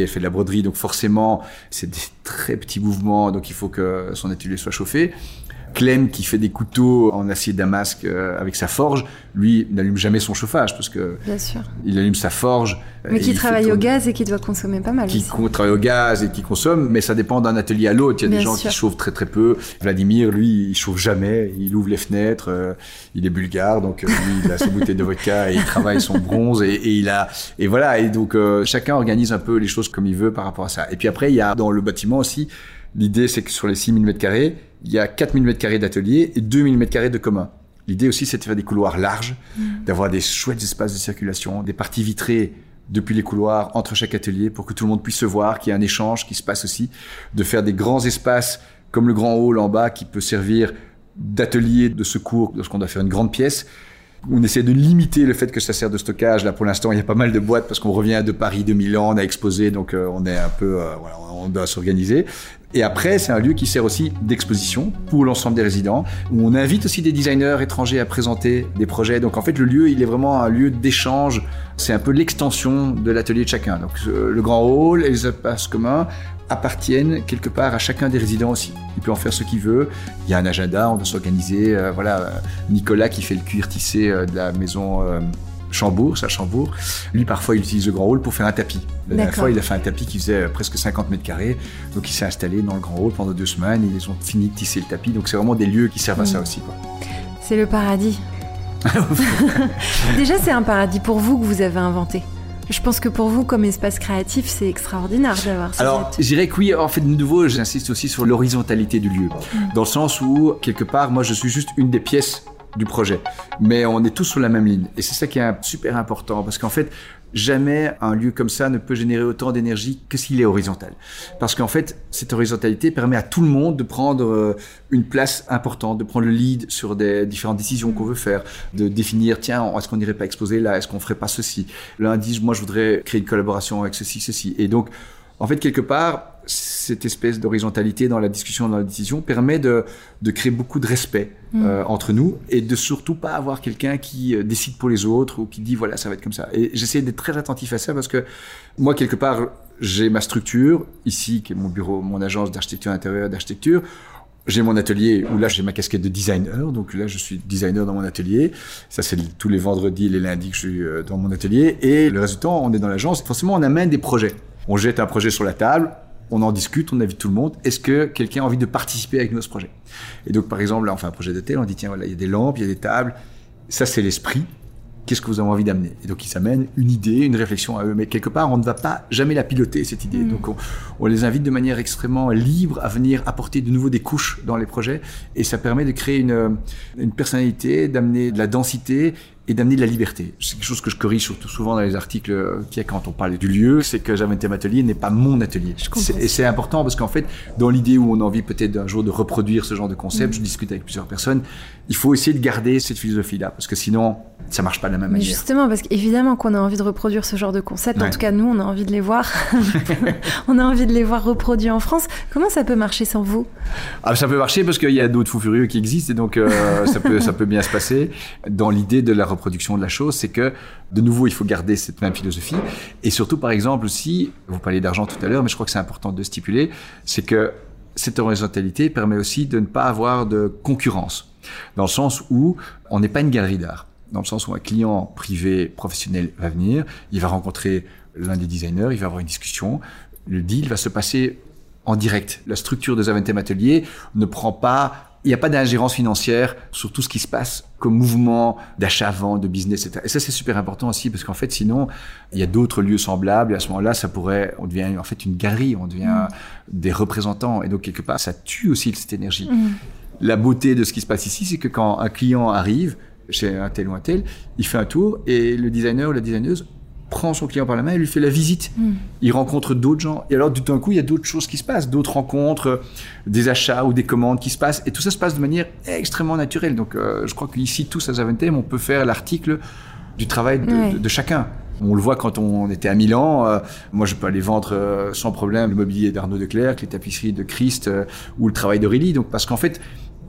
elle fait de la broderie, donc forcément c'est des très petits mouvements, donc il faut que son atelier soit chauffé. Clem qui fait des couteaux en acier damasque euh, avec sa forge, lui n'allume jamais son chauffage parce que Bien sûr. il allume sa forge. Mais qui travaille au gaz et qui doit consommer pas mal. Qui aussi. travaille au gaz et qui consomme, mais ça dépend d'un atelier à l'autre. Il y a des gens qui chauffent très très peu. Vladimir, lui, il chauffe jamais. Il ouvre les fenêtres. Euh, il est bulgare, donc euh, lui, il a ses bouteilles de vodka et il travaille son bronze et, et il a et voilà. Et donc chacun organise un peu les choses comme il veut par rapport à ça. Et puis après, il y a dans le bâtiment aussi. L'idée, c'est que sur les 6000 mètres carrés, il y a 4000 m2 d'atelier et 2000 m2 de commun. L'idée aussi, c'est de faire des couloirs larges, mm. d'avoir des chouettes espaces de circulation, des parties vitrées depuis les couloirs entre chaque atelier pour que tout le monde puisse se voir, qu'il y ait un échange qui se passe aussi, de faire des grands espaces comme le grand hall en bas qui peut servir d'atelier de secours lorsqu'on doit faire une grande pièce. On essaie de limiter le fait que ça sert de stockage. Là, pour l'instant, il y a pas mal de boîtes parce qu'on revient de Paris, de Milan, on a exposé, donc euh, on est un peu, euh, voilà, on doit s'organiser. Et après, c'est un lieu qui sert aussi d'exposition pour l'ensemble des résidents, où on invite aussi des designers étrangers à présenter des projets. Donc en fait, le lieu, il est vraiment un lieu d'échange. C'est un peu l'extension de l'atelier de chacun. Donc le grand hall et les espaces communs appartiennent quelque part à chacun des résidents aussi. Il peut en faire ce qu'il veut. Il y a un agenda, on doit s'organiser. Euh, voilà, Nicolas qui fait le cuir tissé euh, de la maison. Euh, Chambourg, ça Chambourg. Lui, parfois, il utilise le grand hall pour faire un tapis. La dernière fois, il a fait un tapis qui faisait presque 50 mètres carrés. Donc, il s'est installé dans le grand hall pendant deux semaines. Ils ont fini de tisser le tapis. Donc, c'est vraiment des lieux qui servent à ça aussi. C'est le paradis. Déjà, c'est un paradis pour vous que vous avez inventé. Je pense que pour vous, comme espace créatif, c'est extraordinaire d'avoir ça. Alors, je dirais que oui, en fait, de nouveau, j'insiste aussi sur l'horizontalité du lieu. Mm. Dans le sens où, quelque part, moi, je suis juste une des pièces du projet. Mais on est tous sur la même ligne. Et c'est ça qui est super important. Parce qu'en fait, jamais un lieu comme ça ne peut générer autant d'énergie que s'il est horizontal. Parce qu'en fait, cette horizontalité permet à tout le monde de prendre euh, une place importante, de prendre le lead sur des différentes décisions qu'on veut faire, de définir, tiens, est-ce qu'on n'irait pas exposer là, est-ce qu'on ferait pas ceci? Lundi, moi, je voudrais créer une collaboration avec ceci, ceci. Et donc, en fait, quelque part, cette espèce d'horizontalité dans la discussion, dans la décision, permet de, de créer beaucoup de respect mm. euh, entre nous et de surtout pas avoir quelqu'un qui euh, décide pour les autres ou qui dit voilà, ça va être comme ça. Et j'essaie d'être très attentif à ça parce que moi, quelque part, j'ai ma structure ici, qui est mon bureau, mon agence d'architecture intérieure, d'architecture. J'ai mon atelier où là j'ai ma casquette de designer, donc là je suis designer dans mon atelier. Ça c'est tous les vendredis, les lundis que je suis euh, dans mon atelier. Et le reste du temps, on est dans l'agence. Forcément, on amène des projets. On jette un projet sur la table, on en discute, on invite tout le monde. Est-ce que quelqu'un a envie de participer avec nous à ce projet? Et donc, par exemple, là, on fait un projet d'hôtel, on dit, tiens, voilà, il y a des lampes, il y a des tables. Ça, c'est l'esprit. Qu'est-ce que vous avez envie d'amener? Et donc, ils s'amènent une idée, une réflexion à eux. Mais quelque part, on ne va pas jamais la piloter, cette idée. Mm. Donc, on, les invite de manière extrêmement libre à venir apporter de nouveau des couches dans les projets. Et ça permet de créer une, une personnalité, d'amener de la densité et d'amener de la liberté. C'est quelque chose que je corrige surtout souvent dans les articles qu'il y a quand on parle du lieu, c'est que Javentem Atelier n'est pas mon atelier. Et c'est important parce qu'en fait, dans l'idée où on a envie peut-être d'un jour de reproduire ce genre de concept, mm. je discute avec plusieurs personnes, il faut essayer de garder cette philosophie-là parce que sinon, ça marche pas de la même manière. Justement, parce qu'évidemment qu'on a envie de reproduire ce genre de concept. En tout cas, nous, on a envie de les voir. on a envie de les voir reproduits en France. Comment ça peut marcher sans vous? Ah, Ça peut marcher parce qu'il y a d'autres fous furieux qui existent et donc euh, ça, peut, ça peut bien se passer. Dans l'idée de la reproduction de la chose, c'est que de nouveau, il faut garder cette même philosophie. Et surtout, par exemple, aussi, vous parliez d'argent tout à l'heure, mais je crois que c'est important de stipuler, c'est que cette horizontalité permet aussi de ne pas avoir de concurrence. Dans le sens où on n'est pas une galerie d'art. Dans le sens où un client privé, professionnel va venir, il va rencontrer l'un des designers, il va avoir une discussion. Le deal va se passer en direct. La structure de Zaventem Atelier ne prend pas il n'y a pas d'ingérence financière sur tout ce qui se passe comme mouvement d'achat-vente, de business, etc. Et ça, c'est super important aussi parce qu'en fait, sinon, il y a d'autres lieux semblables et à ce moment-là, ça pourrait, on devient en fait une galerie, on devient mm. des représentants et donc quelque part, ça tue aussi cette énergie. Mm. La beauté de ce qui se passe ici, c'est que quand un client arrive chez un tel ou un tel, il fait un tour et le designer ou la designeuse prend son client par la main et lui fait la visite. Hmm. Il rencontre d'autres gens. Et alors, tout d'un coup, il y a d'autres choses qui se passent, d'autres rencontres, euh, des achats ou des commandes qui se passent. Et tout ça se passe de manière extrêmement naturelle. Donc, euh, je crois qu'ici, tous à Zaventem, on peut faire l'article du travail de, chacun. On le voit quand on était à Milan. Euh, moi, je peux aller vendre sans problème le mobilier d'Arnaud Declercq, les tapisseries de Christ ou le travail d'Aurélie. Donc, parce qu'en fait,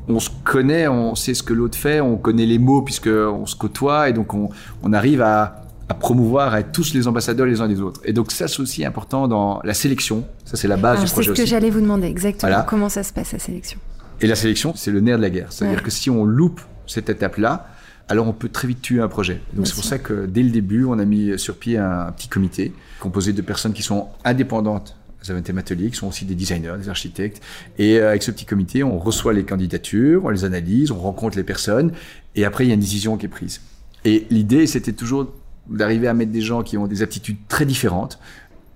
on se connaît, on sait ce que l'autre fait, on connaît les mots puisqu'on se côtoie et donc on, on arrive à, à promouvoir, à être tous les ambassadeurs les uns des autres. Et donc ça, c'est aussi important dans la sélection. Ça, c'est la base du projet C'est ce que j'allais vous demander exactement. Comment ça se passe, la sélection? Et la sélection, c'est le nerf de la guerre. C'est-à-dire que si on loupe cette étape-là, alors on peut très vite tuer un projet. Donc c'est pour ça que dès le début, on a mis sur pied un, petit comité composé de personnes qui sont indépendantes Zaventem Atelier, qui sont aussi des designers, des architectes. Et euh, avec ce petit comité, on reçoit les candidatures, on les analyse, on rencontre les personnes, et après, il y a une décision qui est prise. Et l'idée, c'était toujours d'arriver à mettre des gens qui ont des aptitudes très différentes,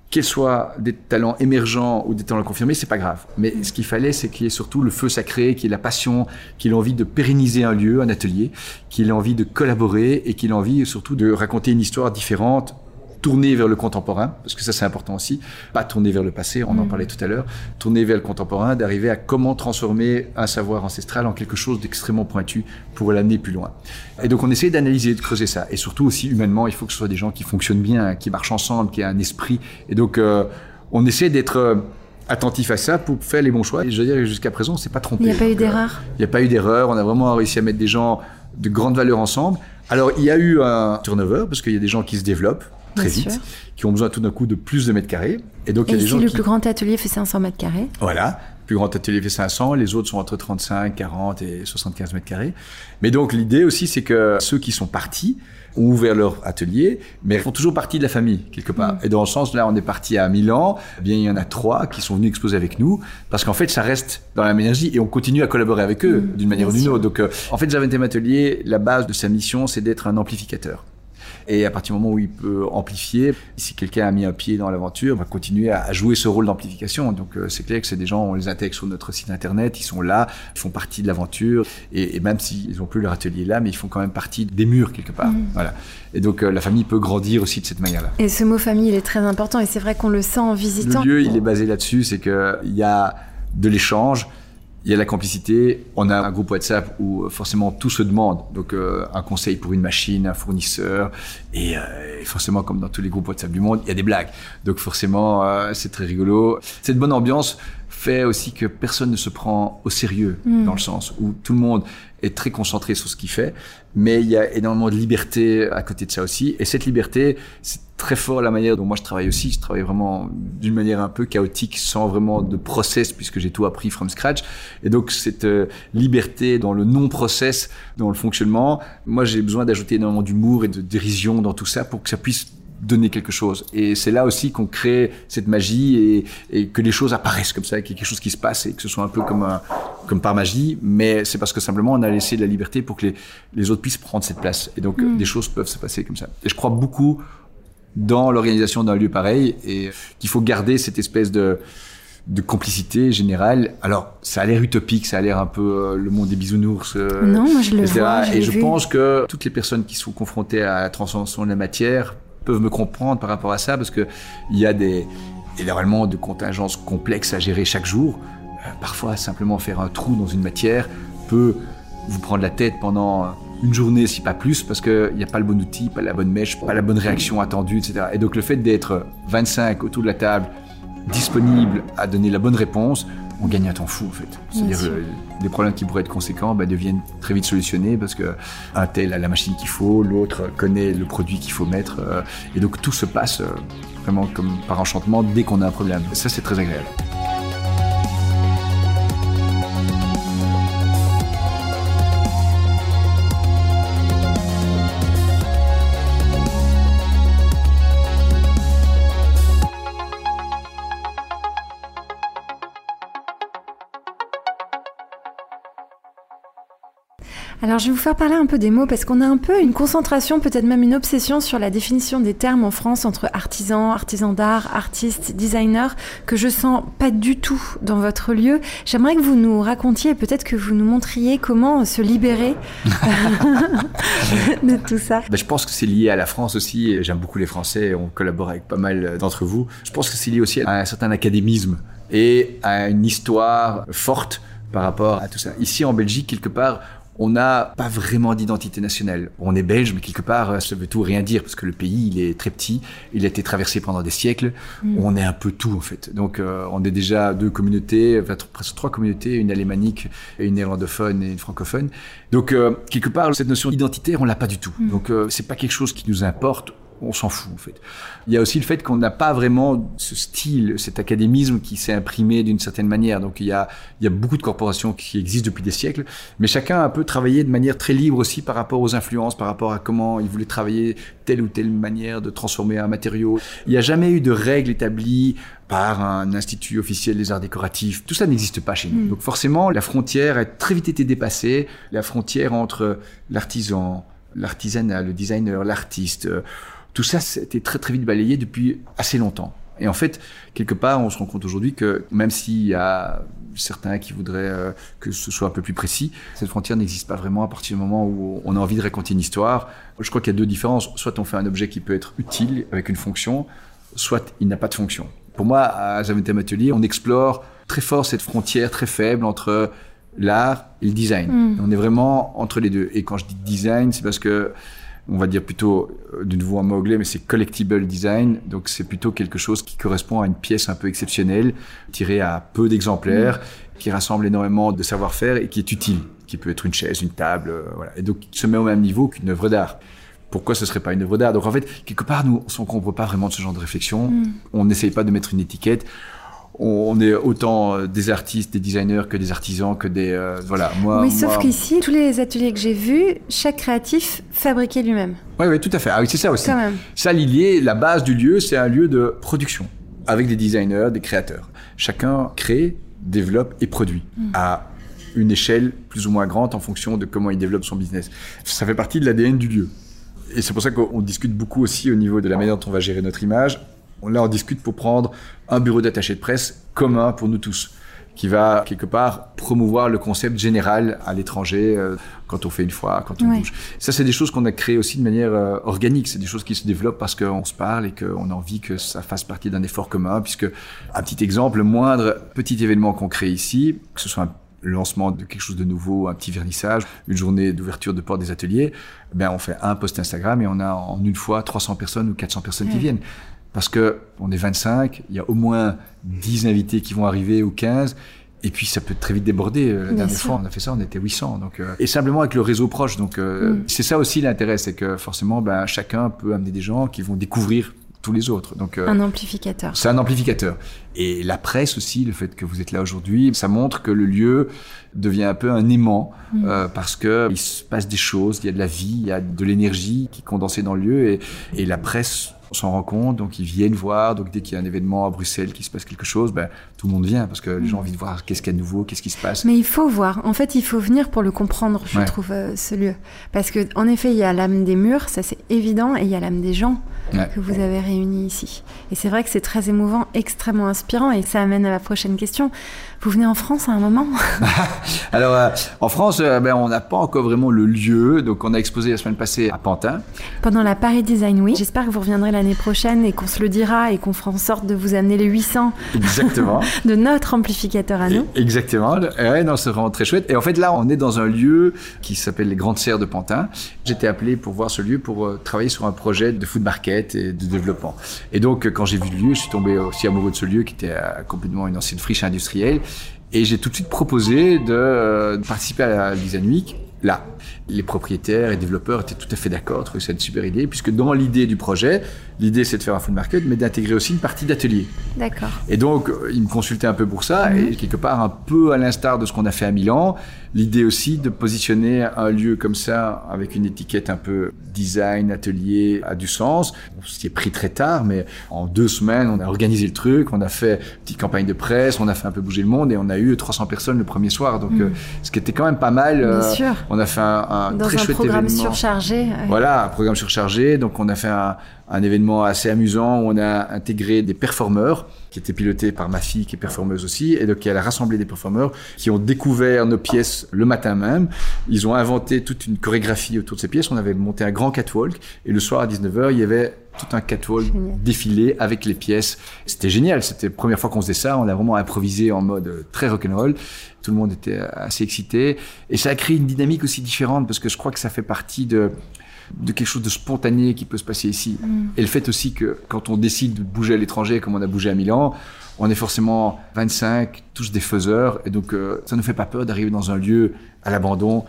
qu'ils soient des talents émergents ou des talents confirmés, c'est pas grave. Mais ce qu'il fallait, c'est qu'il y ait surtout le feu sacré, qu'il ait la passion, qu'il ait envie de pérenniser un lieu, un atelier, qu'il ait envie de collaborer et qu'il ait envie surtout de raconter une histoire différente tourner vers le contemporain, parce que ça c'est important aussi, pas tourner vers le passé, on en mm. parlait tout à l'heure, tourner vers le contemporain, d'arriver à comment transformer un savoir ancestral en quelque chose d'extrêmement pointu pour l'amener plus loin. Et donc on essaie d'analyser, de creuser ça. Et surtout aussi humainement, il faut que ce soit des gens qui fonctionnent bien, qui marchent ensemble, qui aient un esprit. Et donc euh, on essaie d'être euh, attentif à ça pour faire les bons choix. Et je veux dire, jusqu'à présent, on s'est pas trompé. Il n'y a pas eu d'erreur? Il n'y a pas eu d'erreur. On a vraiment réussi à mettre des gens de grande valeur ensemble. Alors, il y a eu un turnover parce qu'il y a des gens qui se développent très vite, qui ont besoin tout d'un coup de plus de mètres carrés. Et donc, il y a des gens le plus grand atelier fait 500 mètres carrés. Voilà. plus grand atelier fait 500, les autres sont entre 35, 40 et 75 mètres carrés. Mais donc l'idée aussi, c'est que ceux qui sont partis ont ouvert leur atelier, mais font toujours partie de la famille quelque part. Mm. Et dans le sens là, on est parti à Milan, eh bien il y en a trois qui sont venus exposer avec nous, parce qu'en fait ça reste dans la même énergie et on continue à collaborer avec eux mm. d'une manière ou d'une autre. Donc euh, en fait, Zaventem Atelier, la base de sa mission, c'est d'être un amplificateur. Et à partir du moment où il peut amplifier, si quelqu'un a mis un pied dans l'aventure, va continuer à jouer ce rôle d'amplification. Donc euh, c'est clair que c'est des gens, on les intègre sur notre site internet, ils sont là, ils font partie de l'aventure. Et, même s'ils n'ont plus leur atelier là, mais ils font quand même partie des murs quelque part. Mmh. Voilà. Et donc euh, la famille peut grandir aussi de cette manière-là. Et ce mot famille, il est très important et c'est vrai qu'on le sent en visitant. Le lieu, il est basé là-dessus, c'est qu'il y a de l'échange, il y a la complicité. On a un groupe WhatsApp où euh, forcément tout se demande. Donc euh, un conseil pour une machine, un fournisseur, et, euh, forcément comme dans tous les groupes WhatsApp du monde, il y a des blagues. Donc forcément c'est très rigolo. Cette bonne ambiance fait aussi que personne ne se prend au sérieux hmm. dans le sens où tout le monde est très concentré sur ce qu'il fait, mais il y a énormément de liberté à côté de ça aussi. Et cette liberté, c'est très fort la manière dont moi je travaille aussi. Je travaille vraiment d'une manière un peu chaotique, sans vraiment de process, puisque j'ai tout appris from scratch. Et donc cette euh, liberté dans le non-process, dans le fonctionnement, moi j'ai besoin d'ajouter énormément d'humour et de dérision dans tout ça pour que ça puisse donner quelque chose. Et c'est là aussi qu'on crée cette magie et, et, que les choses apparaissent comme ça, qu'il y ait quelque chose qui se passe et que ce soit un peu comme, un, comme par magie. Mais c'est parce que simplement on a laissé de la liberté pour que les, les autres puissent prendre cette place. Et donc mm. des choses peuvent se passer comme ça. Et je crois beaucoup dans l'organisation d'un lieu pareil et qu'il faut garder cette espèce de de complicité générale. Alors, ça a l'air utopique, ça a l'air un peu euh, le monde des bisounours, euh, non, moi je le Vois, et je pense que toutes les personnes qui sont confrontées à la transformation de la matière peuvent me comprendre par rapport à ça, parce que il y a des énormément de contingences complexes à gérer chaque jour. Euh, parfois, simplement faire un trou dans une matière peut vous prendre la tête pendant une journée, si pas plus, parce qu'il n'y a pas le bon outil, pas la bonne mèche, pas la bonne réaction attendue, etc. Et donc le fait d'être 25 autour de la table, disponible à donner la bonne réponse, on gagne un temps fou en fait. C'est-à-dire euh, des problèmes qui pourraient être conséquents bah, deviennent très vite solutionnés parce que un tel a la machine qu'il faut, l'autre connaît le produit qu'il faut mettre, euh, et donc tout se passe euh, vraiment comme par enchantement dès qu'on a un problème. Ça c'est très agréable. Alors je vais vous faire parler un peu des mots parce qu'on a un peu une concentration, peut-être même une obsession sur la définition des termes en France entre artisan, artisan d'art, artiste, designer, que je sens pas du tout dans votre lieu. J'aimerais que vous nous racontiez, peut-être que vous nous montriez comment se libérer de tout ça. Ben, je pense que c'est lié à la France aussi. J'aime beaucoup les Français, on collabore avec pas mal d'entre vous. Je pense que c'est lié aussi à un certain académisme et à une histoire forte par rapport à tout ça. Ici en Belgique, quelque part, on n'a pas vraiment d'identité nationale. On est belge, mais quelque part, euh, ça veut tout rien dire, parce que le pays, il est très petit, il a été traversé pendant des siècles, mm. on est un peu tout, en fait. Donc, euh, on est déjà deux communautés, presque trois communautés, une alémanique, une néerlandophone et une francophone. Donc, euh, quelque part, cette notion identitaire, on l'a pas du tout. Mm. Donc, c'est pas quelque chose qui nous importe on s'en fout en fait. Il y a aussi le fait qu'on n'a pas vraiment ce style, cet académisme qui s'est imprimé d'une certaine manière. Donc il y, a, il y a beaucoup de corporations qui existent depuis des siècles, mais chacun a un peu travaillé de manière très libre aussi par rapport aux influences, par rapport à comment il voulait travailler telle ou telle manière de transformer un matériau. Il n'y a jamais eu de règles établies par un institut officiel des arts décoratifs. Tout ça n'existe pas chez nous. Hmm. Donc forcément, la frontière a très vite été dépassée. La frontière entre l'artisan, l'artisanat, le designer, l'artiste, tout ça, c'était très très vite balayé depuis assez longtemps. Et en fait, quelque part, on se rend compte aujourd'hui que même s'il y a certains qui voudraient euh, que ce soit un peu plus précis, cette frontière n'existe pas vraiment à partir du moment où on a envie de raconter une histoire. Je crois qu'il y a deux différences. Soit on fait un objet qui peut être utile avec une fonction, soit il n'a pas de fonction. Pour moi, à Zaventem Atelier, on explore très fort cette frontière très faible entre l'art et le design. Hmm. On est vraiment entre les deux. Et quand je dis design, c'est parce que on va dire plutôt de nouveau en mot anglais, mais c'est collectible design. Donc c'est plutôt quelque chose qui correspond à une pièce un peu exceptionnelle, tirée à peu d'exemplaires, qui rassemble énormément de savoir-faire et qui est utile, qui peut être une chaise, une table, euh, voilà. Et donc se met au même niveau qu'une œuvre d'art. Pourquoi ce serait pas une œuvre d'art? Donc en fait, quelque part, nous, on s'encombre pas vraiment de ce genre de réflexion. Mm. On n'essaye pas de mettre une étiquette on est autant euh, des artistes, des designers que des artisans, que des euh, voilà. Moi, oui, sauf qu'ici, tous les ateliers que j'ai vus, chaque créatif fabriquait lui-même. Oui, oui, tout à fait. Ah oui, c'est ça aussi. Quand même. Ça, l'idée, la base du lieu, c'est un lieu de production avec des designers, des créateurs. Chacun crée, développe et produit mm. à une échelle plus ou moins grande en fonction de comment il développe son business. Ça fait partie de l'ADN du lieu. Et c'est pour ça qu'on discute beaucoup aussi au niveau de la manière dont on va gérer notre image. Là, on discute pour prendre un bureau d'attaché de presse commun pour nous tous, qui va quelque part promouvoir le concept général à l'étranger euh, quand on fait une fois, quand on bouge. Ça, c'est des choses qu'on a créées aussi de manière euh, organique. C'est des choses qui se développent parce qu'on se parle et qu'on a envie que ça fasse partie d'un effort commun. Puisque, un petit exemple, le moindre petit événement qu'on crée ici, que ce soit un lancement de quelque chose de nouveau, un petit vernissage, une journée d'ouverture de porte des ateliers, ben on fait un post Instagram et on a en une fois 300 personnes ou 400 personnes qui viennent. Parce que on est 25, il y a au moins 10 invités qui vont arriver ou 15. Et puis ça peut très vite déborder. Euh, la dernière fois, on a fait ça, on était 800. Donc, euh, et simplement avec le réseau proche. Donc euh, mm. c'est ça aussi l'intérêt, c'est que forcément, ben, chacun peut amener des gens qui vont découvrir tous les autres. Donc, euh, un amplificateur. C'est un amplificateur. Et la presse aussi, le fait que vous êtes là aujourd'hui, ça montre que le lieu devient un peu un aimant mm. euh, parce que il se passe des choses, il y a de la vie, il y a de l'énergie qui est condensée dans le lieu et, et la presse on s'en rend compte, donc ils viennent voir. Donc dès qu'il y a un événement à Bruxelles, qui se passe quelque chose, ben, tout le monde vient parce que les gens ont envie de voir qu'est-ce qu'il y a de nouveau, qu'est-ce qui se passe. Mais il faut voir. En fait, il faut venir pour le comprendre, je trouve, euh, ce lieu. Parce que en effet, il y a l'âme des murs, ça c'est évident, et il y a l'âme des gens que vous avez réunis ici. Et c'est vrai que c'est très émouvant, extrêmement inspirant, et ça amène à la prochaine question. Vous venez en France à un moment? Alors, euh, en France, euh, ben, on n'a pas encore vraiment le lieu. Donc, on a exposé la semaine passée à Pantin. Pendant la Paris Design Week. J'espère que vous reviendrez l'année prochaine et qu'on se le dira et qu'on fera en sorte de vous amener les 800 Exactement. de notre amplificateur à nous. exactement. Ouais, non, c'est vraiment très chouette. Et en fait, là, on est dans un lieu qui s'appelle les Grandes Serres de Pantin. J'étais appelé pour voir ce lieu pour euh, travailler sur un projet de food market et de développement. Et donc, quand j'ai vu le lieu, je suis tombé aussi amoureux de ce lieu qui était complètement une ancienne friche industrielle. Et j'ai tout de suite proposé de, euh, participer à la Design Week là. Les propriétaires et développeurs étaient tout à fait d'accord, trouvaient ça une super idée, puisque dans l'idée du projet, l'idée c'est de faire un full market, mais d'intégrer aussi une partie d'atelier. D'accord. Et donc, euh, ils me consultaient un peu pour ça, et mhm. quelque part, un peu à l'instar de ce qu'on a fait à Milan, l'idée aussi de positionner un lieu comme ça, avec une étiquette un peu design, atelier, a du sens. Qui est pris très tard, mais en deux semaines, on a organisé le truc, on a fait une petite campagne de presse, on a fait un peu bouger le monde, et on a eu 300 personnes le premier soir. Donc, mhm. euh, ce qui était quand même pas mal. Bien euh, sûr. On a fait un, un Dans très un programme surchargé. Voilà, un programme surchargé. Donc, on a fait un, un événement assez amusant où on a intégré des performeurs qui étaient pilotés par ma fille qui est performeuse aussi et donc elle a rassemblé des performeurs qui ont découvert nos pièces le matin même. Ils ont inventé toute une chorégraphie autour de ces pièces. On avait monté un grand catwalk et le soir à 19h, il y avait tout un catwalk défilé avec les pièces. C'était génial. C'était la première fois qu'on faisait ça. On a vraiment improvisé en mode très rock'n'roll. Tout le monde était assez excité. Et ça a créé une dynamique aussi différente parce que je crois que ça fait partie de, de quelque chose de spontané qui peut se passer ici. Mm. Et le fait aussi que quand on décide de bouger à l'étranger, comme on a bougé à Milan, on est forcément 25, tous des faiseurs. Et donc, euh, ça ne fait pas peur d'arriver dans un lieu à l'abandon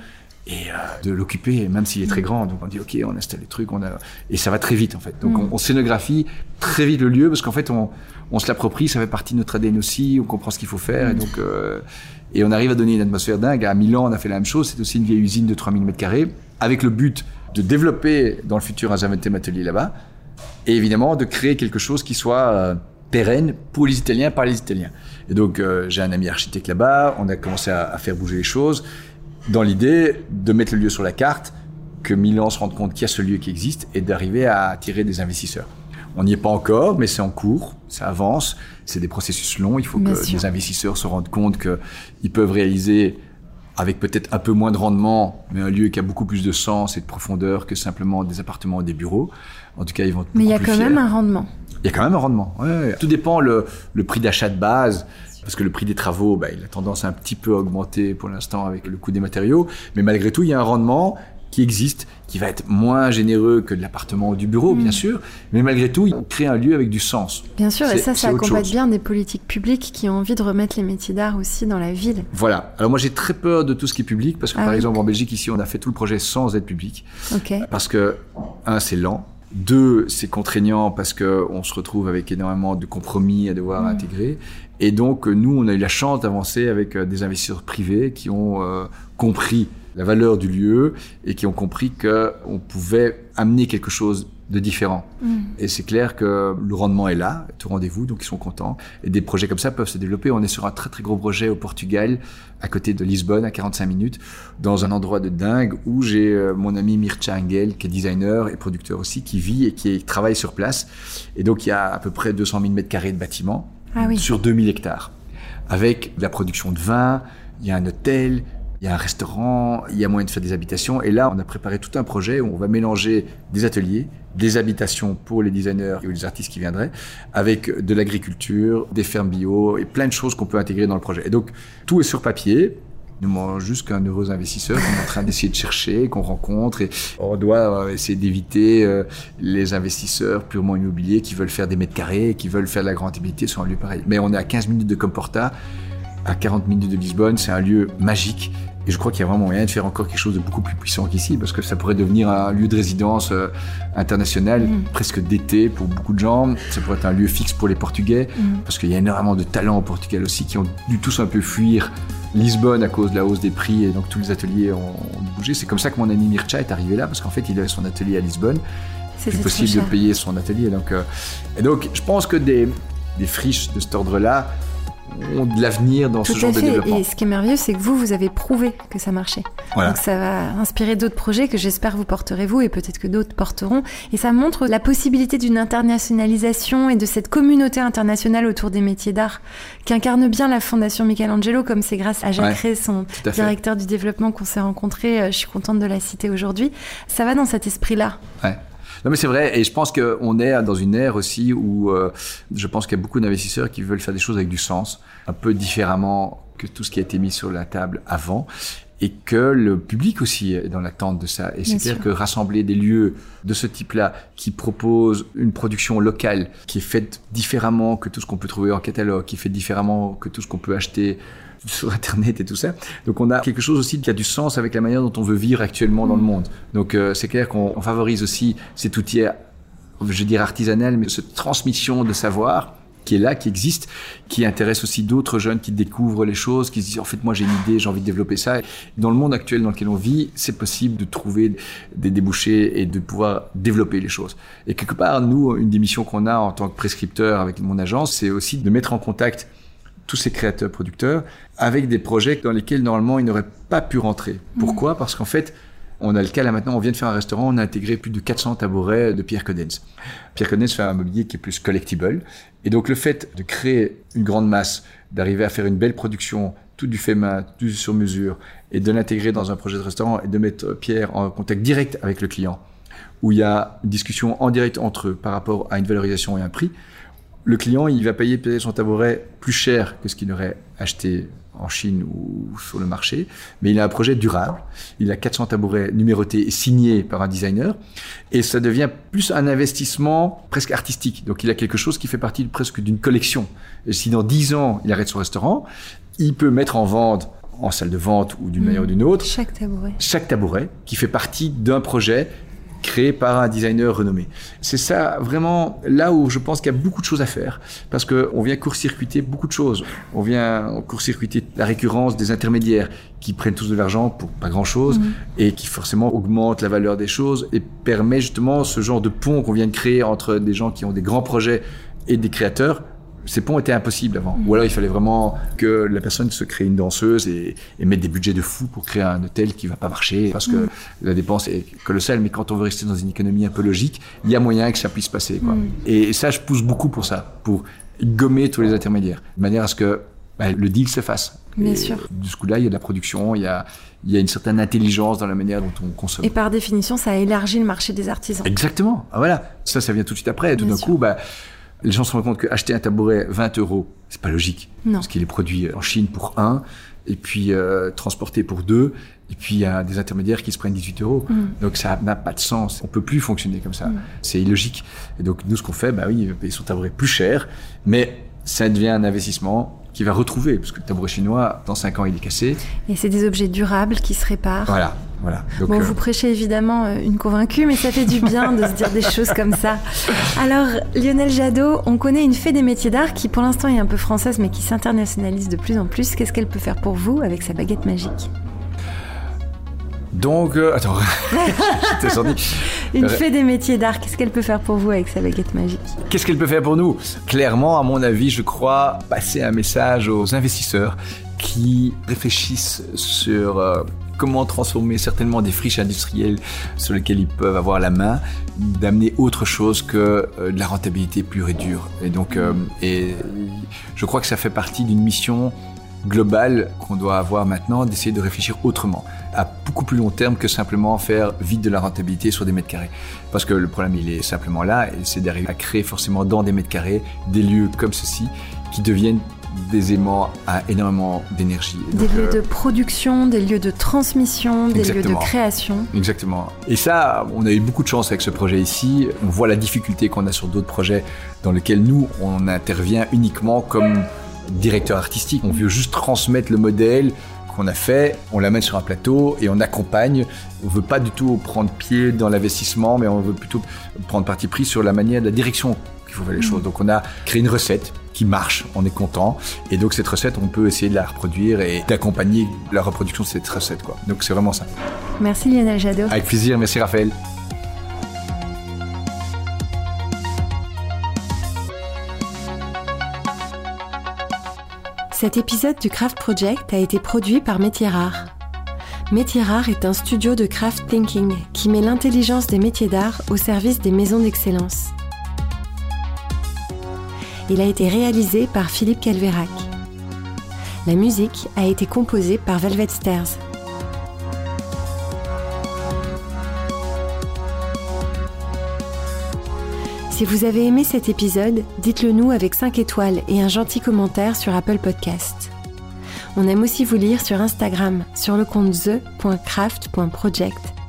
et euh, de l'occuper, même s'il est très grand. Donc on dit ok, on installe les trucs, on a et ça va très vite en fait. Donc mm. on, scénographie très vite le lieu parce qu'en fait on, on se l'approprie, ça fait partie de notre ADN aussi, on comprend ce qu'il faut faire et mm. donc euh, et on arrive à donner une atmosphère dingue. À Milan, on a fait la même chose. C'est aussi une vieille usine de 3000 mètres carrés avec le but de développer dans le futur un Zaventem Atelier là-bas et évidemment de créer quelque chose qui soit euh, pérenne pour les Italiens, par les Italiens. Et donc j'ai un ami architecte là-bas, on a commencé à, à faire bouger les choses dans l'idée de mettre le lieu sur la carte, que Milan se rende compte qu'il y a ce lieu qui existe et d'arriver à attirer des investisseurs. On n'y est pas encore, mais c'est en cours, ça avance, c'est des processus longs, il faut que les investisseurs se rendent compte qu'ils peuvent réaliser avec peut-être un peu moins de rendement, mais un lieu qui a beaucoup plus de sens et de profondeur que simplement des appartements ou des bureaux. En tout cas, ils vont Mais il y a quand même un rendement. Il y a quand même un rendement. Ouais, Tout dépend le, le prix d'achat de base parce que le prix des travaux, bah, il a tendance à un petit peu augmenter pour l'instant avec le coût des matériaux, mais malgré tout, il y a un rendement qui existe, qui va être moins généreux que de l'appartement ou du bureau, bien mm. sûr, mais malgré tout, il crée un lieu avec du sens. Bien sûr, et ça, ça accompagne bien des politiques publiques qui ont envie de remettre les métiers d'art aussi dans la ville. Voilà. Alors moi, j'ai très peur de tout ce qui est public, parce que ah par exemple, en Belgique, ici, on a fait tout le projet sans aide publique. Ok. Parce que, un, c'est lent, Deux, c'est contraignant parce qu'on se retrouve avec énormément de compromis à devoir intégrer. Et donc, nous, on a eu la chance d'avancer avec euh, des investisseurs privés qui ont euh, compris la valeur du lieu et qui ont compris qu'on pouvait amener quelque chose de différent. Mm. Et c'est clair que le rendement est là, tout rendez-vous, donc ils sont contents. Et des projets comme ça peuvent se développer. On est sur un très très gros projet au Portugal, à côté de Lisbonne, à 45 minutes, dans un endroit de dingue où j'ai euh, mon ami Mircea Engel, qui est designer et producteur aussi, qui vit et qui travaille sur place. Et donc il y a à peu près 200 000 mètres carrés de bâtiments ah sur 2000 hectares, avec de la production de vin, il y a un hôtel, il y a un restaurant, il y a moyen de faire des habitations. Et là, on a préparé tout un projet où on va mélanger des ateliers, des habitations pour les designers et les artistes qui viendraient, avec de l'agriculture, des fermes bio et plein de choses qu'on peut intégrer dans le projet. Et donc, tout est sur papier. Nous manque juste qu'un heureux investisseur qu'on est en train d'essayer de chercher, qu'on rencontre. Et on doit euh, essayer d'éviter euh, les investisseurs purement immobiliers qui veulent faire des mètres carrés, qui veulent faire de la rentabilité sur un lieu pareil. Mais on est à 15 minutes de Comporta, à 40 minutes de Lisbonne. C'est un lieu magique et je crois qu'il y a vraiment moyen de faire encore quelque chose de beaucoup plus puissant qu'ici, parce que ça pourrait devenir un lieu de résidence euh, international, mm. presque d'été pour beaucoup de gens. Ça pourrait être un lieu fixe pour les Portugais, mm. parce qu'il y a énormément de talents au Portugal aussi qui ont dû tous un peu fuir Lisbonne à cause de la hausse des prix, et donc tous les ateliers ont, bougé. C'est comme ça que mon ami Mircha est arrivé là, parce qu'en fait, il avait son atelier à Lisbonne. C'est possible de payer son atelier. Donc, euh, et donc, je pense que des, des friches de cet ordre-là, ont de l'avenir dans ce genre de développement. Et ce qui est merveilleux, c'est que vous, vous avez prouvé que ça marchait. Donc ça va inspirer d'autres projets que j'espère vous porterez vous et peut-être que d'autres porteront. Et ça montre la possibilité d'une internationalisation et de cette communauté internationale autour des métiers d'art qui incarne bien la Fondation Michelangelo, comme c'est grâce à Jacques Ré, son directeur du développement qu'on s'est rencontré. Euh, je suis contente de la citer aujourd'hui. Ça va dans cet esprit-là? Ouais. Non, mais c'est vrai. Et je pense qu'on est dans une ère aussi où euh, je pense qu'il y a beaucoup d'investisseurs qui veulent faire des choses avec du sens, un peu différemment que tout ce qui a été mis sur la table avant. Et que le public aussi est dans l'attente de ça. Et c'est clair que rassembler des lieux de ce type-là qui proposent une production locale qui est faite différemment que tout ce qu'on peut trouver en catalogue, qui est faite différemment que tout ce qu'on peut acheter sur Internet et tout ça. Donc on a quelque chose aussi qui a du sens avec la manière dont on veut vivre actuellement dans le monde. Donc euh, c'est clair qu'on favorise aussi cet outil, je dirais artisanal, mais cette transmission de savoir qui est là, qui existe, qui intéresse aussi d'autres jeunes qui découvrent les choses, qui se disent en fait moi j'ai une idée, j'ai envie de développer ça. Dans le monde actuel dans lequel on vit, c'est possible de trouver des débouchés et de pouvoir développer les choses. Et quelque part, nous, une des missions qu'on a en tant que prescripteur avec mon agence, c'est aussi de mettre en contact tous ces créateurs producteurs avec des projets dans lesquels normalement ils n'auraient pas pu rentrer. Pourquoi? Parce qu'en fait, on a le cas là maintenant, on vient de faire un restaurant, on a intégré plus de 400 tabourets de Pierre Codens. Pierre Codens fait un mobilier qui est plus collectible. Et donc le fait de créer une grande masse, d'arriver à faire une belle production, tout du fait main, tout sur mesure, et de l'intégrer dans un projet de restaurant et de mettre Pierre en contact direct avec le client, où il y a une discussion en direct entre eux par rapport à une valorisation et un prix, le client, il va payer son tabouret plus cher que ce qu'il aurait acheté en Chine ou sur le marché, mais il a un projet durable. Il a 400 tabourets numérotés et signés par un designer, et ça devient plus un investissement presque artistique. Donc il a quelque chose qui fait partie presque d'une collection. Et si dans 10 ans il arrête son restaurant, il peut mettre en vente en salle de vente ou d'une manière ou d'une autre. Chaque tabouret. Chaque tabouret qui fait partie d'un projet créé par un designer renommé. C'est ça vraiment là où je pense qu'il y a beaucoup de choses à faire parce qu'on vient court-circuiter beaucoup de choses. On vient court-circuiter la récurrence des intermédiaires qui prennent tous de l'argent pour pas grand-chose mmh. et qui forcément augmentent la valeur des choses et permet justement ce genre de pont qu'on vient de créer entre des gens qui ont des grands projets et des créateurs ces ponts étaient impossibles avant. Ou alors il fallait vraiment que la personne se crée une danseuse et, mette des budgets de fou pour créer un hôtel qui va pas marcher parce que mm. la dépense est colossale. Mais quand on veut rester dans une économie un peu logique, il y a moyen que ça puisse passer. Quoi. Mm. Et, ça, je pousse beaucoup pour ça, pour gommer tous les intermédiaires, de manière à ce que bah, le deal se fasse. Bien sûr. De ce coup-là, il y a de la production, il y a, il y a une certaine intelligence dans la manière dont on consomme. Et par définition, ça élargit le marché des artisans. Exactement. Ah, voilà. Ça, ça vient tout de suite après. Tout d'un coup, bah, les gens se rendent compte qu'acheter un tabouret 20 euros, c'est pas logique. Non. Parce qu'il est produit en Chine pour un, et puis euh, transporté pour deux, et puis il y a des intermédiaires qui se prennent 18 euros. Mm. Donc ça n'a pas de sens. On peut plus fonctionner comme ça. Mm. C'est illogique. Et donc nous, ce qu'on fait, bah oui, il va payer son tabouret plus cher, mais ça devient un investissement qui va retrouver, parce que le tabouret chinois, dans 5 ans, il est cassé. Et c'est des objets durables qui se réparent. Voilà. Voilà. bon, vous prêchez évidemment une convaincue, mais ça fait du bien de se dire des choses comme ça. Alors, Lionel Jadot, on connaît une fée des métiers d'art qui, pour l'instant, est un peu française, mais qui s'internationalise de plus en plus. Qu'est-ce qu'elle peut faire pour vous avec sa baguette magique? Donc, euh, attends, j'étais sorti. Une fée des métiers d'art, qu'est-ce qu'elle peut faire pour vous avec sa baguette magique? Qu'est-ce qu'elle peut faire pour nous? Clairement, à mon avis, je crois passer un message aux investisseurs qui réfléchissent sur euh, comment transformer certainement des friches industrielles sur lesquelles ils peuvent avoir la main, d'amener autre chose que euh, de la rentabilité pure et dure. Et donc, et je crois que ça fait partie d'une mission globale qu'on doit avoir maintenant, d'essayer de réfléchir autrement à beaucoup plus long terme que simplement faire vite de la rentabilité sur des mètres carrés. Parce que le problème, il est simplement là, c'est d'arriver à créer forcément dans des mètres carrés des lieux comme ceci qui deviennent des aimants à énormément d'énergie. Des lieux euh, de production, des lieux de transmission, des lieux de création. Exactement. Et ça, on a eu beaucoup de chance avec ce projet ici. On voit la difficulté qu'on a sur d'autres projets dans lesquels nous, on intervient uniquement comme directeur artistique. On veut juste transmettre le modèle, qu'on a fait, on l'amène sur un plateau et on accompagne. On veut pas du tout prendre pied dans l'investissement, mais on veut plutôt prendre parti pris sur la manière, la direction qu'il faut faire les choses. Donc on a créé une recette qui marche, on est content. Et donc cette recette, on peut essayer de la reproduire et d'accompagner la reproduction de cette recette. Quoi. Donc c'est vraiment ça. Merci Lionel Jadot. Avec plaisir, merci Raphaël. Cet épisode du Craft Project a été produit par Métier Rare. Métier Rare est un studio de craft thinking qui met l'intelligence des métiers d'art au service des maisons d'excellence. Il a été réalisé par Philippe Calvérac. La musique a été composée par Velvet Stairs. Si vous avez aimé cet épisode, dites-le nous avec 5 étoiles et un gentil commentaire sur Apple Podcast. On aime aussi vous lire sur Instagram sur le compte the.craft.project